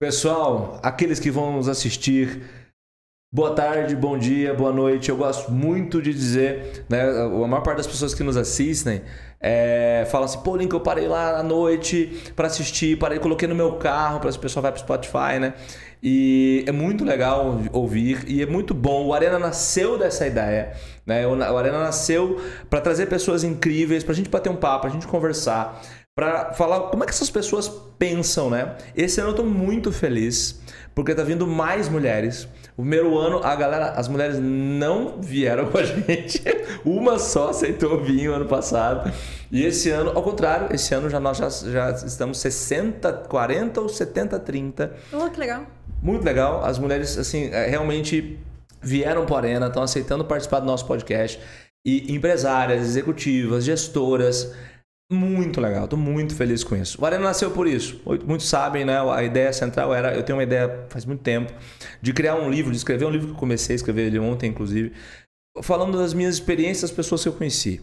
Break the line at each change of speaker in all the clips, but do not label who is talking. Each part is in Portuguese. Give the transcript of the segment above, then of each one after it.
Pessoal, aqueles que vão nos assistir, boa tarde, bom dia, boa noite. Eu gosto muito de dizer, né? A maior parte das pessoas que nos assistem é, falam assim: pô, Link, eu parei lá à noite para assistir, parei, coloquei no meu carro para o pessoal vai pro Spotify, né? E é muito legal ouvir e é muito bom. O Arena nasceu dessa ideia, né? O Arena nasceu para trazer pessoas incríveis, para a gente bater um papo, a gente conversar para falar como é que essas pessoas pensam, né? Esse ano eu tô muito feliz porque tá vindo mais mulheres. O primeiro ano, a galera, as mulheres não vieram com a gente. Uma só aceitou vir o ano passado. E esse ano, ao contrário, esse ano já nós já, já estamos 60, 40 ou 70, 30.
Oh, que legal.
Muito legal. As mulheres, assim, é, realmente vieram para a Arena, estão aceitando participar do nosso podcast. E empresárias, executivas, gestoras, muito legal, estou muito feliz com isso. O Arena nasceu por isso. Muitos sabem, né? A ideia central era. Eu tenho uma ideia faz muito tempo de criar um livro, de escrever um livro que eu comecei a escrever ele ontem, inclusive, falando das minhas experiências, das pessoas que eu conheci.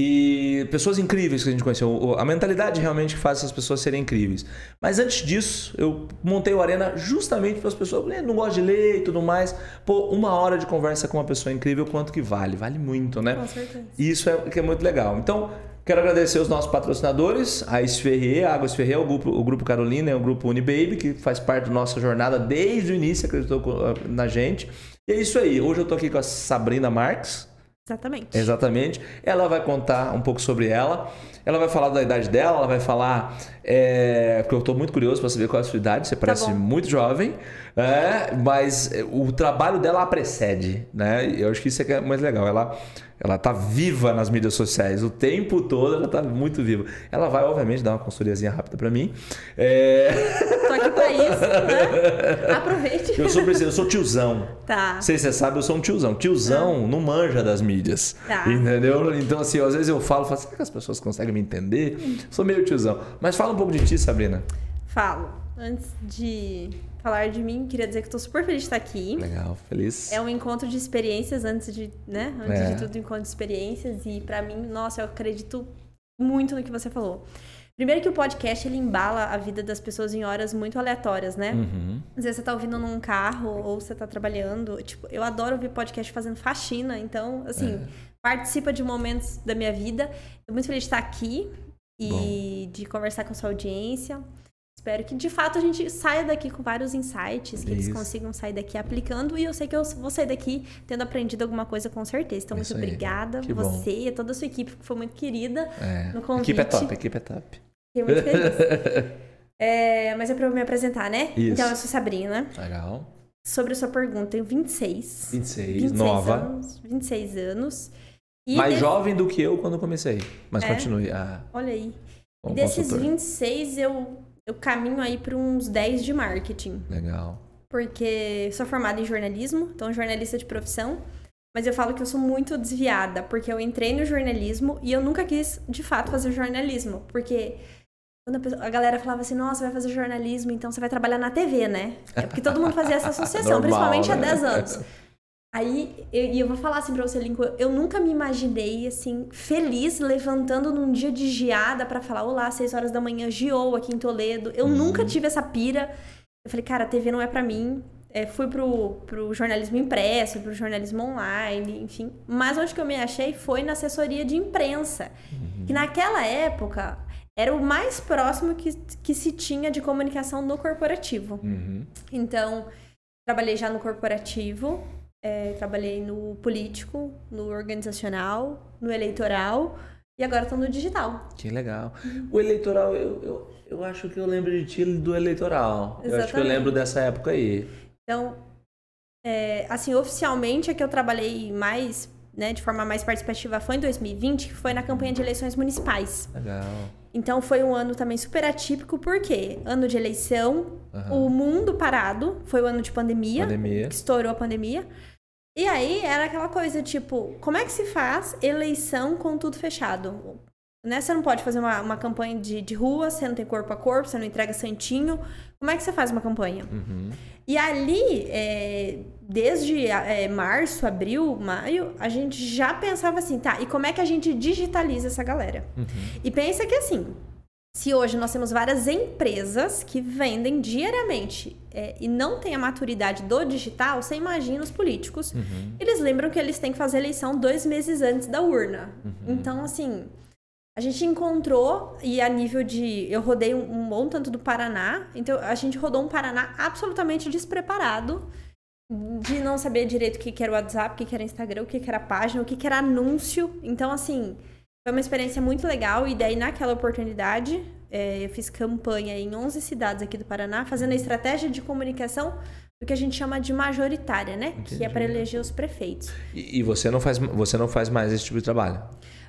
E pessoas incríveis que a gente conheceu. A mentalidade realmente que faz essas pessoas serem incríveis. Mas antes disso, eu montei o Arena justamente para as pessoas não gostam de ler e tudo mais. Pô, uma hora de conversa com uma pessoa incrível, quanto que vale? Vale muito, né?
Com certeza.
E isso é que é muito legal. Então, Quero agradecer os nossos patrocinadores, a Esferrier, a Água Esferrier, o grupo, o grupo Carolina e o grupo Unibaby, que faz parte da nossa jornada desde o início, acreditou na gente. E é isso aí. Hoje eu estou aqui com a Sabrina Marques.
Exatamente.
Exatamente. Ela vai contar um pouco sobre ela. Ela vai falar da idade dela, ela vai falar. É, porque eu estou muito curioso para saber qual é a sua idade. Você tá parece tá muito jovem, é, mas o trabalho dela a precede. Né? Eu acho que isso é, é mais legal. Ela ela tá viva nas mídias sociais o tempo todo, ela tá muito viva. Ela vai, obviamente, dar uma consultoriazinha rápida para mim.
É... Isso, né? Aproveite.
Eu sou, eu sou tiozão.
Tá.
Não sei se você sabe, eu sou um tiozão. Tiozão ah. não manja das mídias.
Tá.
Entendeu? Então, assim, às vezes eu falo, falo será que as pessoas conseguem me entender? Sou meio tiozão. Mas fala um pouco de ti, Sabrina.
Falo. Antes de falar de mim, queria dizer que estou super feliz de estar aqui.
Legal, feliz.
É um encontro de experiências antes de, né? Antes é. de tudo, um encontro de experiências. E para mim, nossa, eu acredito muito no que você falou. Primeiro que o podcast, ele embala a vida das pessoas em horas muito aleatórias, né?
Uhum.
Às vezes você tá ouvindo num carro ou você tá trabalhando. Tipo, eu adoro ouvir podcast fazendo faxina. Então, assim, é. participa de momentos da minha vida. Tô muito feliz de estar aqui e Bom. de conversar com a sua audiência. Espero que de fato a gente saia daqui com vários insights, que Isso. eles consigam sair daqui aplicando. E eu sei que eu vou sair daqui tendo aprendido alguma coisa com certeza. Então, Isso muito aí. obrigada. Que você bom. e toda a sua equipe, que foi muito querida
é. no convite. Equipe é top, equipe é top.
Fiquei muito feliz. é, mas é pra eu me apresentar, né?
Isso.
Então, eu sou Sabrina.
Legal.
Sobre a sua pergunta, tenho 26.
26, 26 nova.
Anos, 26 anos.
E Mais desse... jovem do que eu quando comecei. Mas é? continue. Ah.
Olha aí. Bom, desses consultor. 26, eu eu caminho aí para uns 10 de marketing.
Legal.
Porque sou formada em jornalismo, então jornalista de profissão. Mas eu falo que eu sou muito desviada, porque eu entrei no jornalismo e eu nunca quis, de fato, fazer jornalismo. Porque quando a, galera falava assim, nossa, vai fazer jornalismo, então você vai trabalhar na TV, né? É porque todo mundo fazia essa associação, Normal, principalmente né? há 10 anos. Aí, e eu, eu, vou falar assim pra você, Lincoln, eu nunca me imaginei, assim, feliz levantando num dia de geada para falar, olá, 6 horas da manhã, geou aqui em Toledo. Eu uhum. nunca tive essa pira. Eu falei, cara, a TV não é para mim. É, fui pro, pro jornalismo impresso, pro jornalismo online, enfim. Mas onde que eu me achei foi na assessoria de imprensa. Uhum. Que naquela época era o mais próximo que, que se tinha de comunicação no corporativo.
Uhum.
Então, trabalhei já no corporativo, é, trabalhei no político, no organizacional, no eleitoral e agora estou no digital.
Que legal. Uhum. O eleitoral, eu, eu, eu acho que eu lembro de ti do eleitoral. Exatamente. Eu acho que eu lembro dessa época aí.
Então, é, assim, oficialmente é que eu trabalhei mais, né, de forma mais participativa foi em 2020, que foi na campanha de eleições municipais.
Legal.
Então foi um ano também super atípico, porque ano de eleição, uhum. o mundo parado, foi o ano de pandemia,
pandemia.
que estourou a pandemia. E aí era aquela coisa, tipo, como é que se faz eleição com tudo fechado? Né? Você não pode fazer uma, uma campanha de, de rua, você não tem corpo a corpo, você não entrega santinho. Como é que você faz uma campanha?
Uhum.
E ali, é, desde é, março, abril, maio, a gente já pensava assim, tá, e como é que a gente digitaliza essa galera?
Uhum.
E pensa que assim, Se hoje nós temos várias empresas que vendem diariamente é, e não tem a maturidade do digital, você imagina os políticos.
Uhum.
Eles lembram que eles têm que fazer eleição dois meses antes da urna.
Uhum.
Então, assim, a gente encontrou, e a nível de. Eu rodei um, um bom tanto do Paraná, então a gente rodou um Paraná absolutamente despreparado de não saber direito o que, que era o WhatsApp, o que, que era Instagram, o que, que era página, o que, que era anúncio. Então, assim, foi uma experiência muito legal. E daí, naquela oportunidade, é, eu fiz campanha em 11 cidades aqui do Paraná, fazendo a estratégia de comunicação do que a gente chama de majoritária, né? Que é
Entendi.
para eleger os prefeitos.
E, e você não faz você não faz mais esse tipo de trabalho?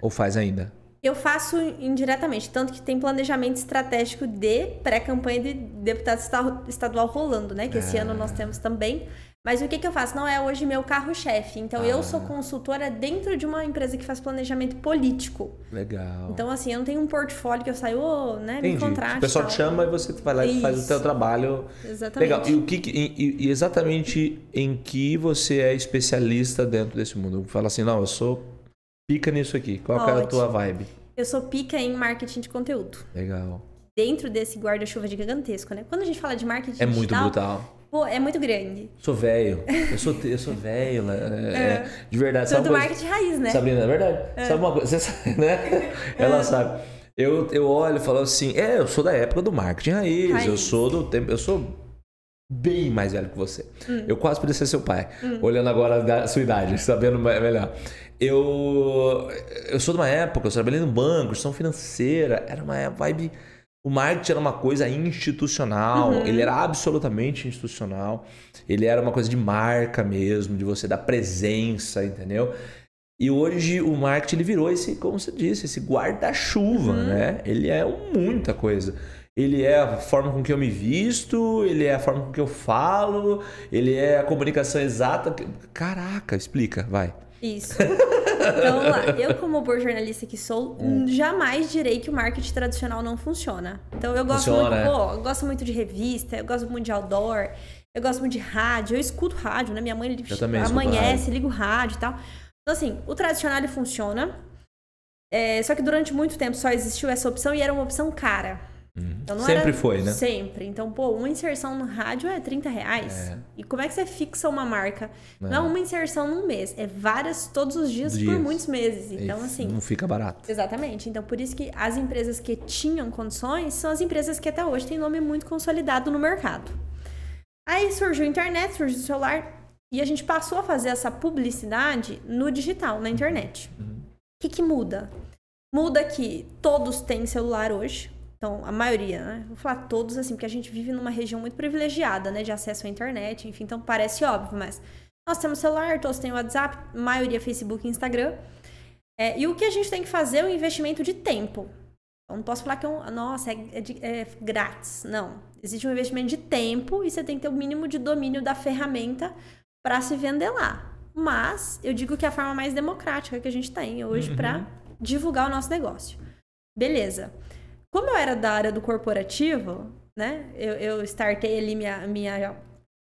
Ou faz ainda?
Eu faço indiretamente, tanto que tem planejamento estratégico de pré-campanha de deputado esta- estadual rolando, né? Que esse
Ah.
ano nós temos também. Mas o que, que eu faço? Não é hoje meu carro-chefe. Então,
Ah.
eu sou consultora dentro de uma empresa que faz planejamento político.
Legal.
Então, assim, eu não tenho um portfólio que eu saio, ô, né, me
Entendi.
contrate.
O pessoal te chama e você vai lá e faz o teu trabalho.
Exatamente.
Legal. E o que, e, e exatamente em que você é especialista dentro desse mundo? Fala assim, não, eu sou pica nisso aqui. Qual que é a
Ótimo.
tua vibe?
Eu sou pica em marketing de conteúdo.
Legal.
Dentro desse guarda-chuva gigantesco, né? Quando a gente fala de marketing
É muito
digital,
brutal.
Pô, é muito grande.
Sou velho. Eu sou, eu sou velho. né? É, é, de verdade.
Sou do
coisa-
marketing raiz, né?
Sabrina, é verdade. Sabe uma coisa? Você sabe, né? Ela sabe. Eu, eu olho e falo assim, é, eu sou da época do marketing raiz,
Raiz.
eu sou do tempo, eu sou bem mais velho que você. Eu quase podia ser seu pai, olhando agora da sua idade, sabendo me- melhor. Eu, eu sou de uma época, eu trabalhei no banco, gestão financeira, era uma vibe. O marketing era uma coisa institucional, ele era absolutamente institucional. Ele era uma coisa de marca mesmo, de você dar presença, entendeu? E hoje o marketing ele virou esse, como você disse, esse guarda-chuva, né? Ele é muita coisa. Ele é a forma com que eu me visto, ele é a forma com que eu falo, ele é a comunicação exata. Caraca, explica, vai.
Isso. Então, vamos lá. Eu, como boa jornalista que sou,
Hum.
jamais direi que o marketing tradicional não funciona. Então, eu gosto
Funciona,
muito,
é.
pô, eu gosto muito de revista, eu gosto muito de outdoor, eu gosto muito de rádio, eu escuto rádio, né? Minha mãe amanhece, liga o rádio e tal. Então, assim, o tradicional ele funciona. É, só que durante muito tempo só existiu essa opção e era uma opção cara. Então, não
Sempre
era-
foi, né?
Sempre. Então, pô, uma inserção no rádio é 30 reais.
É.
E como é que você fixa uma marca? Não é
É.
uma inserção num mês, é várias todos os dias,
Dias.
por muitos meses. Então,
E
assim.
Não fica barato.
Exatamente. Então, por isso que as empresas que tinham condições são as empresas que até hoje têm nome muito consolidado no mercado. Aí surgiu a internet, surgiu o celular e a gente passou a fazer essa publicidade no digital, na internet. O que, que muda? Muda que todos têm celular hoje. Então, a maioria, né? Vou falar todos assim, porque a gente vive numa região muito privilegiada, né? De acesso à internet, enfim, então parece óbvio, mas nós temos celular, todos têm WhatsApp, maioria Facebook e Instagram. É, e o que a gente tem que fazer é um investimento de tempo. Eu não posso falar que é um, nossa, é, é é grátis. Não. Existe um investimento de tempo e você tem que ter o mínimo de domínio da ferramenta para se vender lá. Mas eu digo que é a forma mais democrática que a gente tem hoje para divulgar o nosso negócio. Beleza. Como eu era da área do corporativo, né? Eu, eu startei ali minha, minha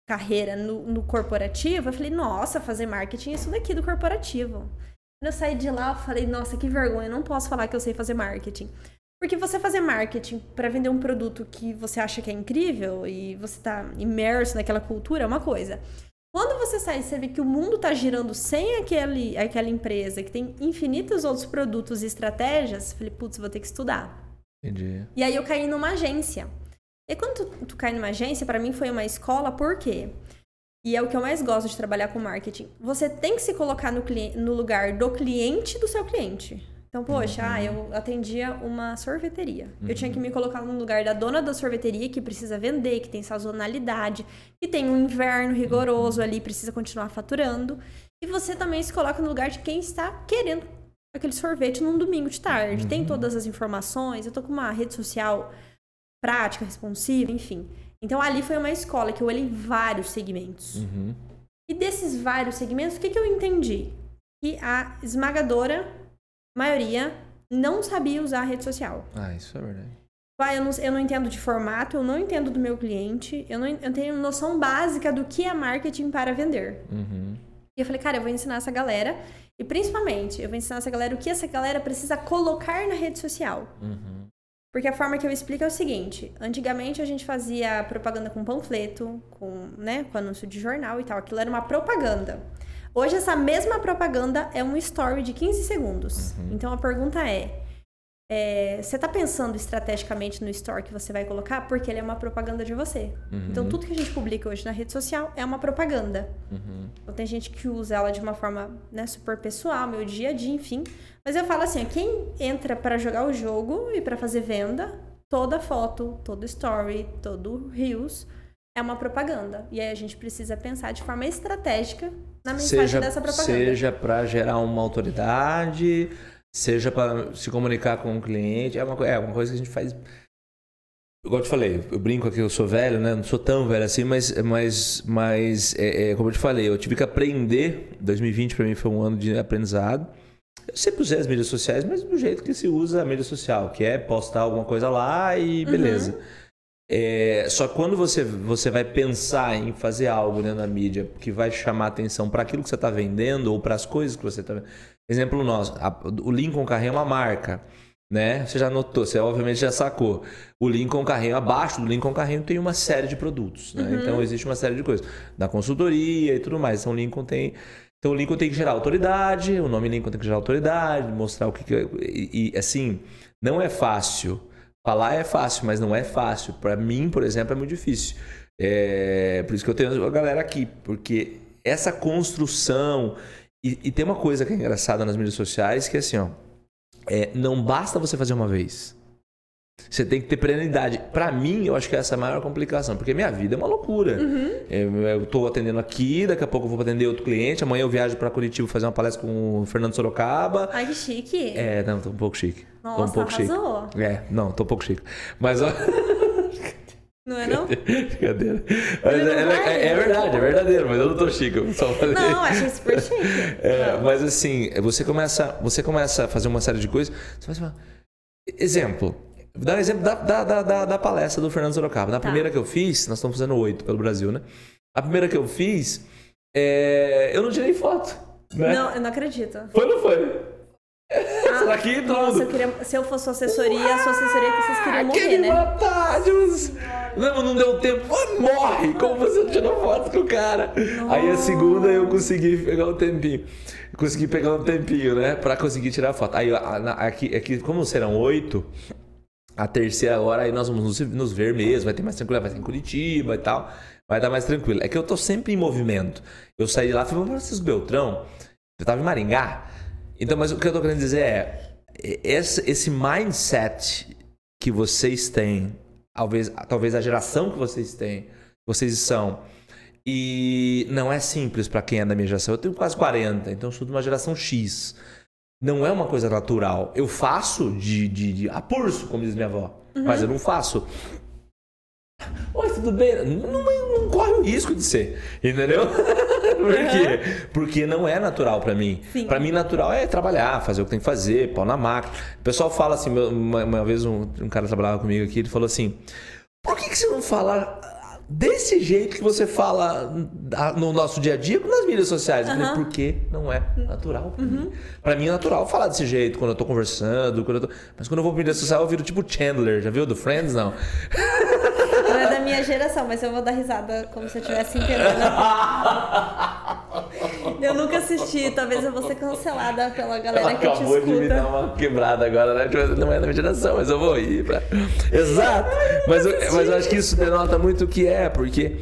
carreira no, no corporativo, eu falei, nossa, fazer marketing é isso daqui do corporativo. Quando eu saí de lá, eu falei, nossa, que vergonha, eu não posso falar que eu sei fazer marketing. Porque você fazer marketing para vender um produto que você acha que é incrível e você tá imerso naquela cultura é uma coisa. Quando você sai e você vê que o mundo tá girando sem aquele, aquela empresa, que tem infinitos outros produtos e estratégias, eu falei, putz, vou ter que estudar.
Entendi.
E aí eu caí numa agência. E quando tu, tu cai numa agência, pra mim foi uma escola, por quê? E é o que eu mais gosto de trabalhar com marketing. Você tem que se colocar no, no lugar do cliente do seu cliente. Então, poxa, ah, eu atendia uma sorveteria. Eu tinha que me colocar no lugar da dona da sorveteria que precisa vender, que tem sazonalidade, que tem um inverno rigoroso ali, precisa continuar faturando. E você também se coloca no lugar de quem está querendo aquele sorvete num domingo de tarde. Tem todas as informações, eu tô com uma rede social prática, responsiva, enfim. Então ali foi uma escola que eu olhei vários segmentos.
Uhum.
E desses vários segmentos, o que, que eu entendi? Que a esmagadora maioria não sabia usar a rede social.
Ah, isso é verdade.
Vai, eu não, eu não entendo de formato, eu não entendo do meu cliente, eu não eu tenho noção básica do que é marketing para vender.
Uhum.
E eu falei, cara, eu vou ensinar essa galera. E principalmente, eu vou ensinar essa galera o que essa galera precisa colocar na rede social.
Uhum.
Porque a forma que eu explico é o seguinte: antigamente a gente fazia propaganda com panfleto, com, né, com anúncio de jornal e tal. Aquilo era uma propaganda. Hoje essa mesma propaganda é um story de 15 segundos.
Uhum.
Então a pergunta é, é, você está pensando estrategicamente no story que você vai colocar? Porque ele é uma propaganda de você.
Uhum.
Então tudo que a gente publica hoje na rede social é uma propaganda.
Uhum.
Então tem gente que usa ela de uma forma né, super pessoal, meu dia a dia, enfim. Mas eu falo assim, ó, quem entra para jogar o jogo e para fazer venda, toda foto, todo story, todo reels é uma propaganda. E aí a gente precisa pensar de forma estratégica na mensagem
Seja,
dessa propaganda.
seja para gerar uma autoridade, seja para se comunicar com o cliente. É uma, é uma coisa que a gente faz. Igual eu te falei, eu brinco aqui, eu sou velho, né? Não sou tão velho assim, mas, mas, mas é, é, como eu te falei, eu tive que aprender. 2020 para mim foi um ano de aprendizado. Eu sempre usei as mídias sociais, mas do jeito que se usa a mídia social, que é postar alguma coisa lá e beleza. É, só quando você, você vai pensar em fazer algo né, na mídia que vai chamar atenção para aquilo que você está vendendo ou para as coisas que você está vendendo. Exemplo nosso, a- o Lincoln Carrinho é uma marca. Né? Você já notou, você obviamente já sacou. O Lincoln Carrinho, abaixo do Lincoln Carrinho tem uma série de produtos. Né? Então existe uma série de coisas. Da consultoria e tudo mais. Então o Lincoln tem. Então o Lincoln tem que gerar autoridade, o nome Lincoln tem que gerar autoridade, mostrar o que. que e, e, assim, não é fácil. Falar é fácil, mas não é fácil. Para mim, por exemplo, é muito difícil. É, por isso que eu tenho a galera aqui, porque essa construção. E, e tem uma coisa que é engraçada nas mídias sociais, que é assim, ó. é, não basta você fazer uma vez. Você tem que ter perenidade. Pra mim, eu acho que essa é a maior complicação, porque minha vida é uma loucura. Eu, eu tô atendendo aqui, daqui a pouco eu vou atender outro cliente, amanhã eu viajo pra Curitiba fazer uma palestra com o Fernando Sorocaba.
Ai, que chique.
É, não, tô um pouco chique. Tô um
Nossa,
pouco chique.
arrasou.
É, não, tô um pouco chique. Mas, ó.
Não é não?
Brincadeira. Mas
não
é, é- é verdade, é verdadeiro, mas eu não tô chique, eu só falei.
Não, achei super chique.
É, mas assim, você começa, você começa a fazer uma série de coisas. Você faz uma... Exemplo. Dar um exemplo da, da, da, da- da palestra do Fernando Sorocaba. Na
Tá.
primeira que eu fiz, nós estamos fazendo oito pelo Brasil, né? A primeira que eu fiz, é, eu não tirei foto. Né?
Não, eu não acredito.
Foi ou não foi? Será que
Ah, Nossa, eu queria, se eu fosse sua assessoria, a sua assessoria que vocês queriam
Ah,
morrer,
queria
né?
matar, Deus. Não, não deu tempo. Ah, morre! Como você tirou foto com o cara? Aí a segunda eu consegui pegar um tempinho. Consegui pegar um tempinho, né? Pra conseguir tirar foto. Aí a- aqui, aqui como serão oito, a terceira agora aí nós vamos nos, ver mesmo. Vai ter mais tranquilo, vai ser em Curitiba e tal. Vai dar mais tranquilo. É que eu tô sempre em movimento. Eu saí de lá e falei, vamos para Francisco Beltrão. Eu tava em Maringá. Então, mas o que eu tô querendo dizer é, esse, esse mindset que vocês têm, talvez, talvez a geração que vocês têm, vocês são, e não é simples para quem é da minha geração. Eu tenho quase 40, então eu sou de uma geração X. Não é uma coisa natural. Eu faço de, de, de a pulso, como diz minha avó, mas eu não faço. Oi, tudo bem? Não, não, não corre o risco de ser, entendeu? Por quê? Porque não é natural pra mim. Pra mim, natural é trabalhar, fazer o que tem que fazer, pau na máquina. O pessoal fala assim, uma, uma vez um, um cara trabalhava comigo aqui, ele falou assim: por que, que você não fala desse jeito que você fala ah, no nosso dia a dia nas mídias sociais? Falei, porque não é natural pra mim. Pra mim é natural falar desse jeito quando eu tô conversando, quando eu tô... mas quando eu vou pra mídia social eu viro tipo Chandler, já viu? Do Friends, não.
Não é da minha geração, mas eu vou dar risada como se eu estivesse entendendo. Eu nunca assisti, talvez eu vou ser cancelada pela galera
Ela
que te
acabou de me dar
escuta.
uma quebrada agora, né? Tipo, Não é da minha geração, mas eu vou ir pra... Exato! Mas eu, mas eu acho que isso denota muito o que é, porque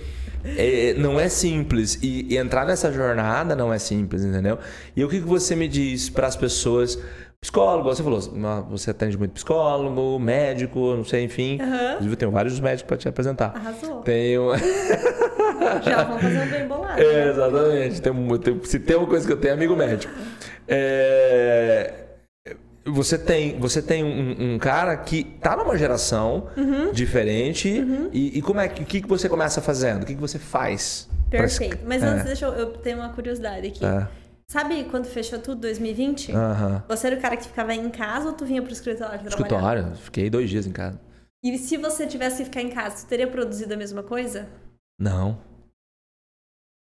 é, não é simples. E, e entrar nessa jornada não é simples, entendeu? E o que, que você me diz para as pessoas... Psicólogo, você falou, uma- você atende muito psicólogo, médico, não sei, enfim.
Aham.
Inclusive, eu tenho vários médicos para te apresentar.
Arrasou.
Tenho.
Já vamos fazer um bem bolado.
É, exatamente. Tem, tem- se tem uma coisa que eu tenho, é amigo médico. É, você tem, você tem um, um cara que tá numa geração
Uhum.
diferente. E, e como é que, o que, você começa fazendo? O que, que você faz? pra
Perfeito. Mas
É.
antes, deixa eu, eu tenho uma curiosidade aqui.
É.
Sabe quando fechou tudo, 2020?
Aham.
Você era o cara que ficava em casa ou tu vinha pro escritório trabalhar?
Escritório, fiquei dois dias em casa.
E se você tivesse que ficar em casa, tu teria produzido a mesma coisa?
Não.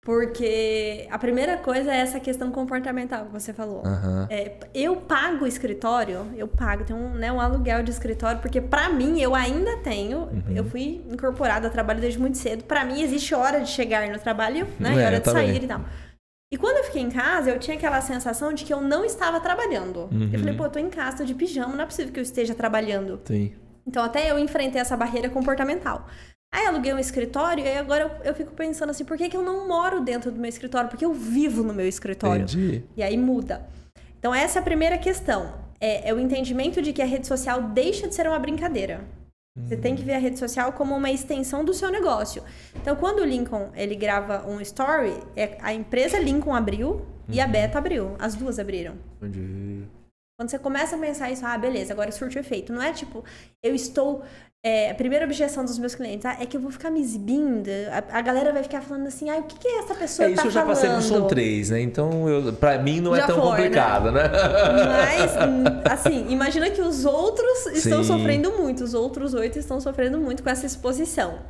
Porque a primeira coisa é essa questão comportamental que você falou.
Aham.
É, eu pago o escritório, eu pago, tem um, né, um aluguel de escritório, porque pra mim eu ainda tenho,
Uhum.
eu fui incorporada ao trabalho desde muito cedo. Pra mim existe hora de chegar no trabalho, né,
É,
e hora de
também.
sair e tal. E quando eu fiquei em casa, eu tinha aquela sensação de que eu não estava trabalhando.
Uhum.
Eu falei, pô, eu tô em casa, tô de pijama, não é possível que eu esteja trabalhando.
Sim.
Então até eu enfrentei essa barreira comportamental. Aí aluguei um escritório e agora eu, eu fico pensando assim, por que, que eu não moro dentro do meu escritório? Porque eu vivo no meu escritório.
Entendi.
E aí muda. Então essa é a primeira questão. É, é o entendimento de que a rede social deixa de ser uma brincadeira. Você tem que ver a rede social como uma extensão do seu negócio. Então, quando o Lincoln ele grava um story, é- a empresa Lincoln abriu e a Beta abriu. As duas abriram.
Entendi.
Quando você começa a pensar isso, ah, beleza, agora surte o efeito. Não é tipo, eu estou. É, a primeira objeção dos meus clientes ah, é que eu vou ficar me exibindo. A, a galera vai ficar falando assim, ah, o que, que essa pessoa
É, isso
tá
eu já
falando?
passei com Som 3, né? Então, eu, pra mim não é
Já
tão
foi, né?
complicado, né?
Mas, hum, assim, imagina que os outros estão
Sim.
sofrendo muito, os outros oito estão sofrendo muito com essa exposição.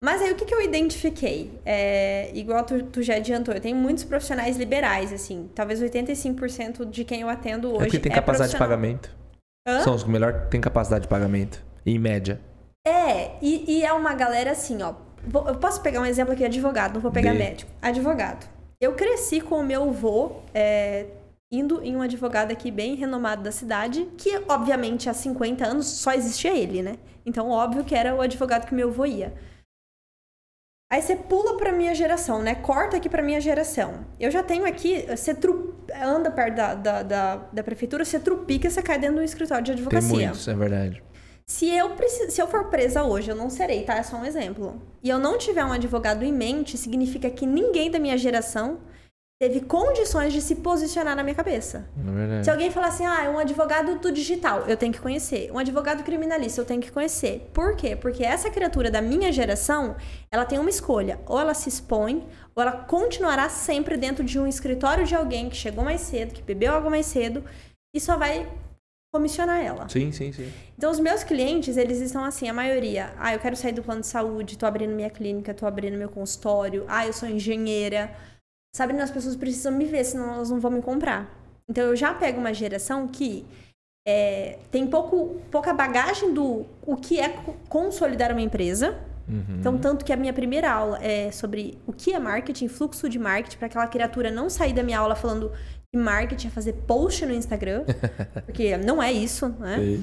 Mas aí o que, que eu identifiquei? É, igual tu, tu já adiantou, eu tenho muitos profissionais liberais, assim. Talvez 85% de quem eu atendo
É
hoje.
porque tem capacidade de pagamento.
Hã?
São os que melhor têm capacidade de pagamento. Em média.
É, e, e é uma galera assim, ó. Eu posso pegar um exemplo aqui, advogado, não vou pegar
Dê.
médico. Advogado. Eu cresci com o meu avô é, indo em um advogado aqui bem renomado da cidade, que obviamente há 50 anos só existia ele, né? Então, óbvio que era o advogado que meu avô ia. Aí você pula pra minha geração, né? Corta aqui pra minha geração. Eu já tenho aqui, você tru- anda perto da, da, da, da prefeitura, você trupica, você cai dentro do escritório de
Tem
advocacia.
muitos, é verdade.
Se eu, preci- se eu for presa hoje, eu não serei, tá? É só um exemplo. E eu não tiver um advogado em mente, significa que ninguém da minha geração teve condições de se posicionar na minha cabeça.
É.
Se alguém falar assim, ah, é um advogado do digital, eu tenho que conhecer. Um advogado criminalista, eu tenho que conhecer. Por quê? Porque essa criatura da minha geração, ela tem uma escolha. Ou ela se expõe, ou ela continuará sempre dentro de um escritório de alguém que chegou mais cedo, que bebeu algo mais cedo, e só vai comissionar ela.
Sim, sim, sim.
Então, os meus clientes, eles estão assim, a maioria, ah, eu quero sair do plano de saúde, tô abrindo minha clínica, tô abrindo meu consultório, ah, eu sou engenheira. Sabe, as pessoas precisam me ver, senão elas não vão me comprar. Então, eu já pego uma geração que é, tem pouco, pouca bagagem do o que é co- consolidar uma empresa.
Uhum.
Então, tanto que a minha primeira aula é sobre o que é marketing, fluxo de marketing, para aquela criatura não sair da minha aula falando que marketing é fazer post no Instagram, porque não é isso, né?
Sei.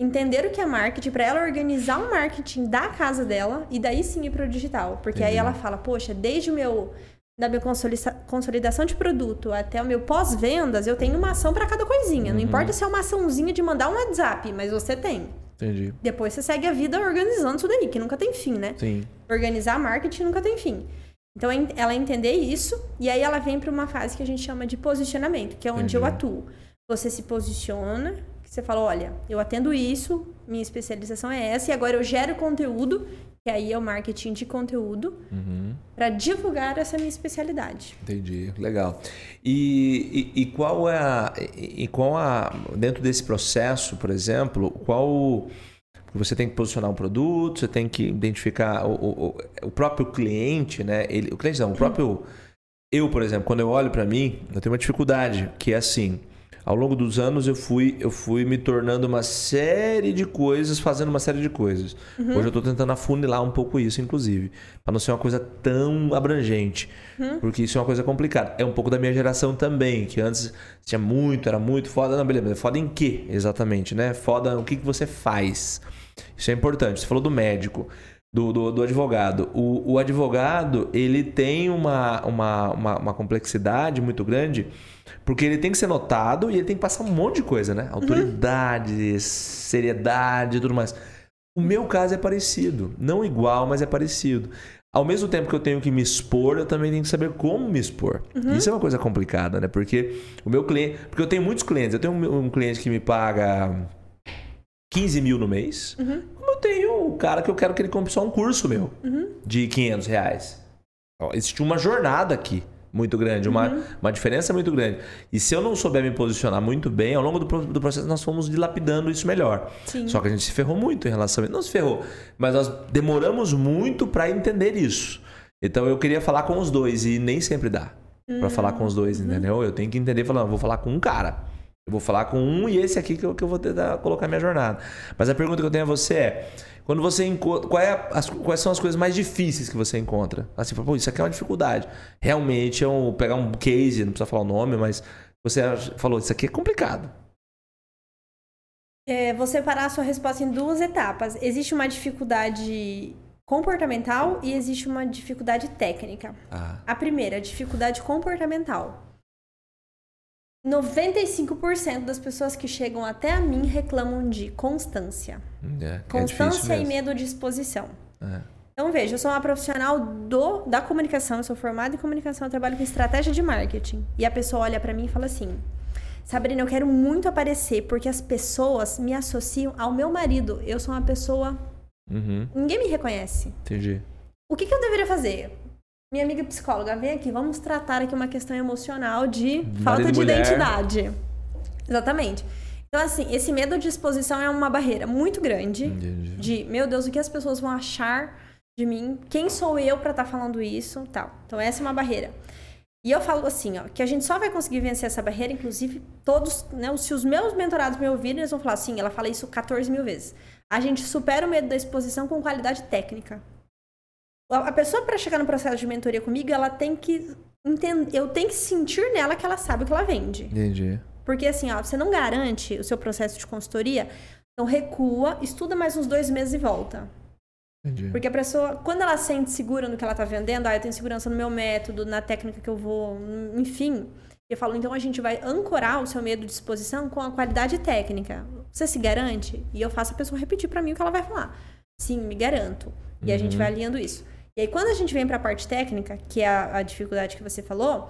entender o que é marketing para ela organizar o marketing da casa dela e daí sim ir para o digital, porque aí ela fala, poxa, desde o meu da minha consolida- consolidação de produto até o meu pós-vendas, eu tenho uma ação para cada coisinha. Não
Uhum.
importa se é uma açãozinha de mandar um WhatsApp, mas você tem.
Entendi.
Depois você segue a vida organizando isso daí, que nunca tem fim, né?
Sim.
Organizar marketing nunca tem fim. Então, en- ela entender isso, e aí ela vem para uma fase que a gente chama de posicionamento, que é onde eu
Entendi.
atuo. Você se posiciona, você fala, olha, eu atendo isso, minha especialização é essa, e agora eu gero conteúdo, que aí é o marketing de conteúdo,
Uhum.
para divulgar essa minha especialidade.
Entendi, legal. E, e, e qual é a, e qual a dentro desse processo, por exemplo, qual você tem que posicionar um produto, você tem que identificar o, o, o- próprio cliente, né? Ele, o cliente não, o próprio eu, por exemplo, quando eu olho para mim, eu tenho uma dificuldade que é assim. Ao longo dos anos eu fui eu fui me tornando uma série de coisas, fazendo uma série de coisas. Hoje eu estou tentando afunilar um pouco isso, inclusive, para não ser uma coisa tão abrangente, porque isso é uma coisa complicada. É um pouco da minha geração também, que antes tinha muito, era muito foda, não, beleza, mas foda em quê, exatamente, né? Foda o que que você faz. Isso é importante. Você falou do médico. Do, do, do advogado. O, o advogado, ele tem uma, uma, uma, uma complexidade muito grande, porque ele tem que ser notado e ele tem que passar um monte de coisa, né? Autoridade, seriedade e tudo mais. O meu caso é parecido. Não igual, mas é parecido. Ao mesmo tempo que eu tenho que me expor, eu também tenho que saber como me expor. Isso é uma coisa complicada, né? Porque o meu cliente. Porque eu tenho muitos clientes. Eu tenho um cliente que me paga 15 mil no mês. Como eu tenho o cara que eu quero que ele compre só um curso meu de 500 reais. Ó, Existe uma jornada aqui muito grande, uma, uma diferença muito grande. E se eu não souber me posicionar muito bem, ao longo do, do processo nós fomos dilapidando isso melhor.
Sim.
Só que a gente se ferrou muito em relação a isso. Não se ferrou, mas nós demoramos muito para entender isso. Então eu queria falar com os dois e nem sempre dá pra falar com os dois, entendeu? Eu tenho que entender, falar, vou falar com um cara. Eu vou falar com um e esse aqui que eu, que eu vou tentar colocar minha jornada. Mas a pergunta que eu tenho a você é: quando você encontra. Qual é as- quais são as coisas mais difíceis que você encontra? Assim, pô, isso aqui é uma dificuldade. Realmente é um. Pegar um case, não precisa falar o nome, mas você falou, isso aqui é complicado.
É, vou separar a sua resposta em duas etapas. Existe uma dificuldade comportamental e existe uma dificuldade técnica.
Ah,
A primeira, dificuldade comportamental. 95% das pessoas que chegam até a mim reclamam de constância.
é, é
Constância
difícil
e medo de exposição.
É.
Então, veja, eu sou uma profissional do, da comunicação, eu sou formada em comunicação, eu trabalho com estratégia de marketing. E a pessoa olha pra mim e fala assim: Sabrina, eu quero muito aparecer porque as pessoas me associam ao meu marido. Eu sou uma pessoa.
Uhum,
Ninguém me reconhece.
entendi.
O que, que eu deveria fazer? Minha amiga psicóloga, vem aqui, vamos tratar aqui uma questão emocional de falta
Marido e
de
mulher.
identidade. Exatamente. Então, assim, esse medo de exposição é uma barreira muito grande
entendi.
de, meu Deus, o que as pessoas vão achar de mim? Quem sou eu pra estar falando isso? Tal. Então, essa é uma barreira. E eu falo assim, ó, que a gente só vai conseguir vencer essa barreira, inclusive, todos, né? Se os meus mentorados me ouvirem, eles vão falar assim, ela fala isso 14 mil vezes. A gente supera o medo da exposição com qualidade técnica. A pessoa, para chegar no processo de mentoria comigo, ela tem que entender, eu tenho que sentir nela que ela sabe o que ela vende.
Entendi.
Porque assim, ó, você não garante o seu processo de consultoria, então recua, estuda mais uns dois meses e volta.
Entendi.
Porque a pessoa, quando ela se sente segura no que ela tá vendendo, ah, eu tenho segurança no meu método, na técnica que eu vou, enfim. Eu falo, então a gente vai ancorar o seu medo de exposição com a qualidade técnica. Você se garante? E eu faço a pessoa repetir pra mim o que ela vai falar. Sim, me garanto. E a gente vai alinhando isso. E aí, quando a gente vem pra parte técnica, que é a, a dificuldade que você falou,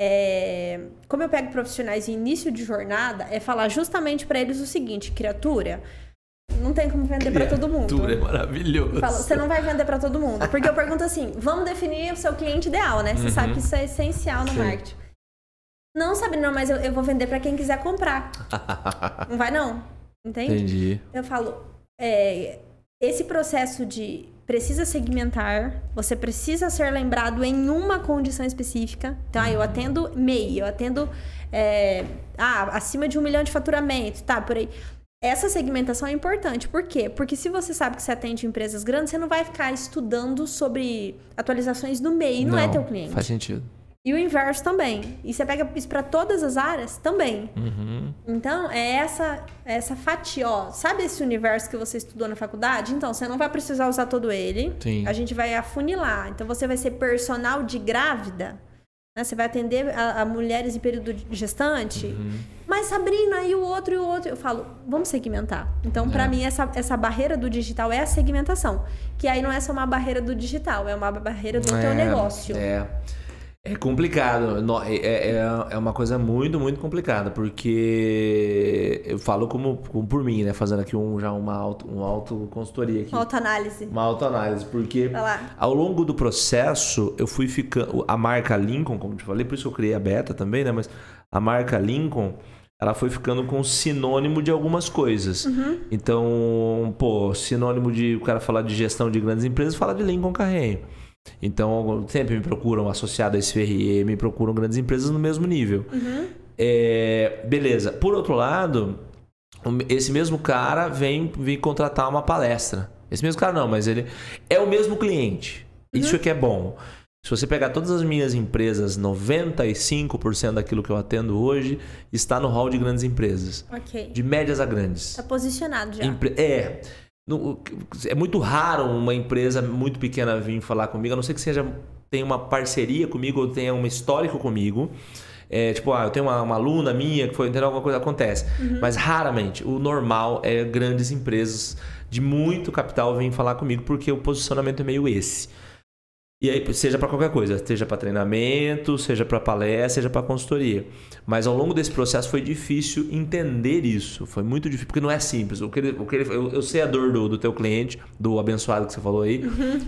é, como eu pego profissionais em início de jornada, é falar justamente pra eles o seguinte, criatura, não tem como vender pra todo mundo.
Tudo é maravilhoso.
Fala, você não vai vender pra todo mundo. Porque eu pergunto assim, vamos definir o seu cliente ideal, né? Você
Uhum.
sabe que isso é essencial no
Sim.
marketing. Não, sabe, não, mas eu, eu vou vender pra quem quiser comprar. não vai não. Entende?
Entendi.
Eu falo, é, esse processo de precisa segmentar, você precisa ser lembrado em uma condição específica. Então, ah, eu atendo MEI, eu atendo é, ah, acima de um milhão de faturamento, tá, por aí. Essa segmentação é importante. Por quê? Porque se você sabe que você atende empresas grandes, você não vai ficar estudando sobre atualizações do MEI, não, é teu cliente.
Faz sentido.
E o inverso também. E você pega isso para todas as áreas também.
Uhum.
Então, é essa, essa fatia, ó. Sabe esse universo que você estudou na faculdade? Então, você não vai precisar usar todo ele.
Sim.
A gente vai afunilar. Então, você vai ser personal de grávida. Né? Você vai atender a, a mulheres em período gestante.
Uhum.
Mas, Sabrina, e o outro e o outro? Eu falo, vamos segmentar. Então, pra
É.
mim, essa, essa barreira do digital é a segmentação. Que aí não é só uma barreira do digital, é uma barreira do teu negócio.
É. É complicado. No- É, é, é uma coisa muito, muito complicada, porque eu falo como, como por mim, né? Fazendo aqui um, já uma auto, uma autoconsultoria aqui.
Uma autoanálise.
Uma autoanálise, porque ao longo do processo eu fui ficando. A marca Lincoln, como te falei, por isso eu criei a beta também, né? Mas a marca Lincoln, ela foi ficando com sinônimo de algumas coisas. Então, pô, sinônimo de o cara falar de gestão de grandes empresas, fala de Lincoln Carreiro. Então, sempre me procuram associado a esse FRE, me procuram grandes empresas no mesmo nível. É, beleza. Por outro lado, esse mesmo cara vem, vem contratar uma palestra. Esse mesmo cara não, mas ele é o mesmo cliente. Isso que é bom. Se você pegar todas as minhas empresas, 95% daquilo que eu atendo hoje está no hall de grandes empresas.
Ok.
De médias a grandes.
Tá posicionado já.
Empre- É. É muito raro uma empresa muito pequena vir falar comigo, a não ser que seja tenha uma parceria comigo ou tenha um histórico comigo. É, tipo, ah, eu tenho uma, uma aluna minha que foi entender alguma coisa, acontece. Mas raramente. O normal é grandes empresas de muito capital virem falar comigo, porque o posicionamento é meio esse. E aí, seja para qualquer coisa, seja para treinamento, seja para palestra, seja para consultoria. Mas ao longo desse processo foi difícil entender isso. Foi muito difícil, porque não é simples. O que ele, o que ele, eu, eu sei a dor do, do teu cliente, do abençoado que você falou aí,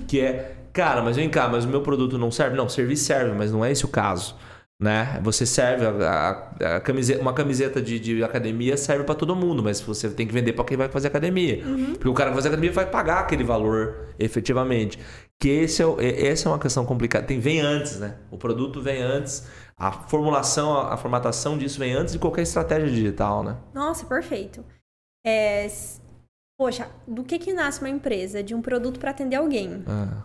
que é, cara, mas vem cá, mas o meu produto não serve? Não, servir serve, mas não é esse o caso. Né? Você serve a, a- a camiseta, uma camiseta de, de academia serve para todo mundo, mas você tem que vender para quem vai fazer academia, porque o cara que vai fazer academia vai pagar aquele valor efetivamente. Que esse é, essa é uma questão complicada. Tem, vem antes, né? O produto vem antes, a formulação, a, a formatação disso vem antes de qualquer estratégia digital, né?
Nossa, perfeito. É, poxa, do que que nasce uma empresa? De um produto para atender alguém.
Ah,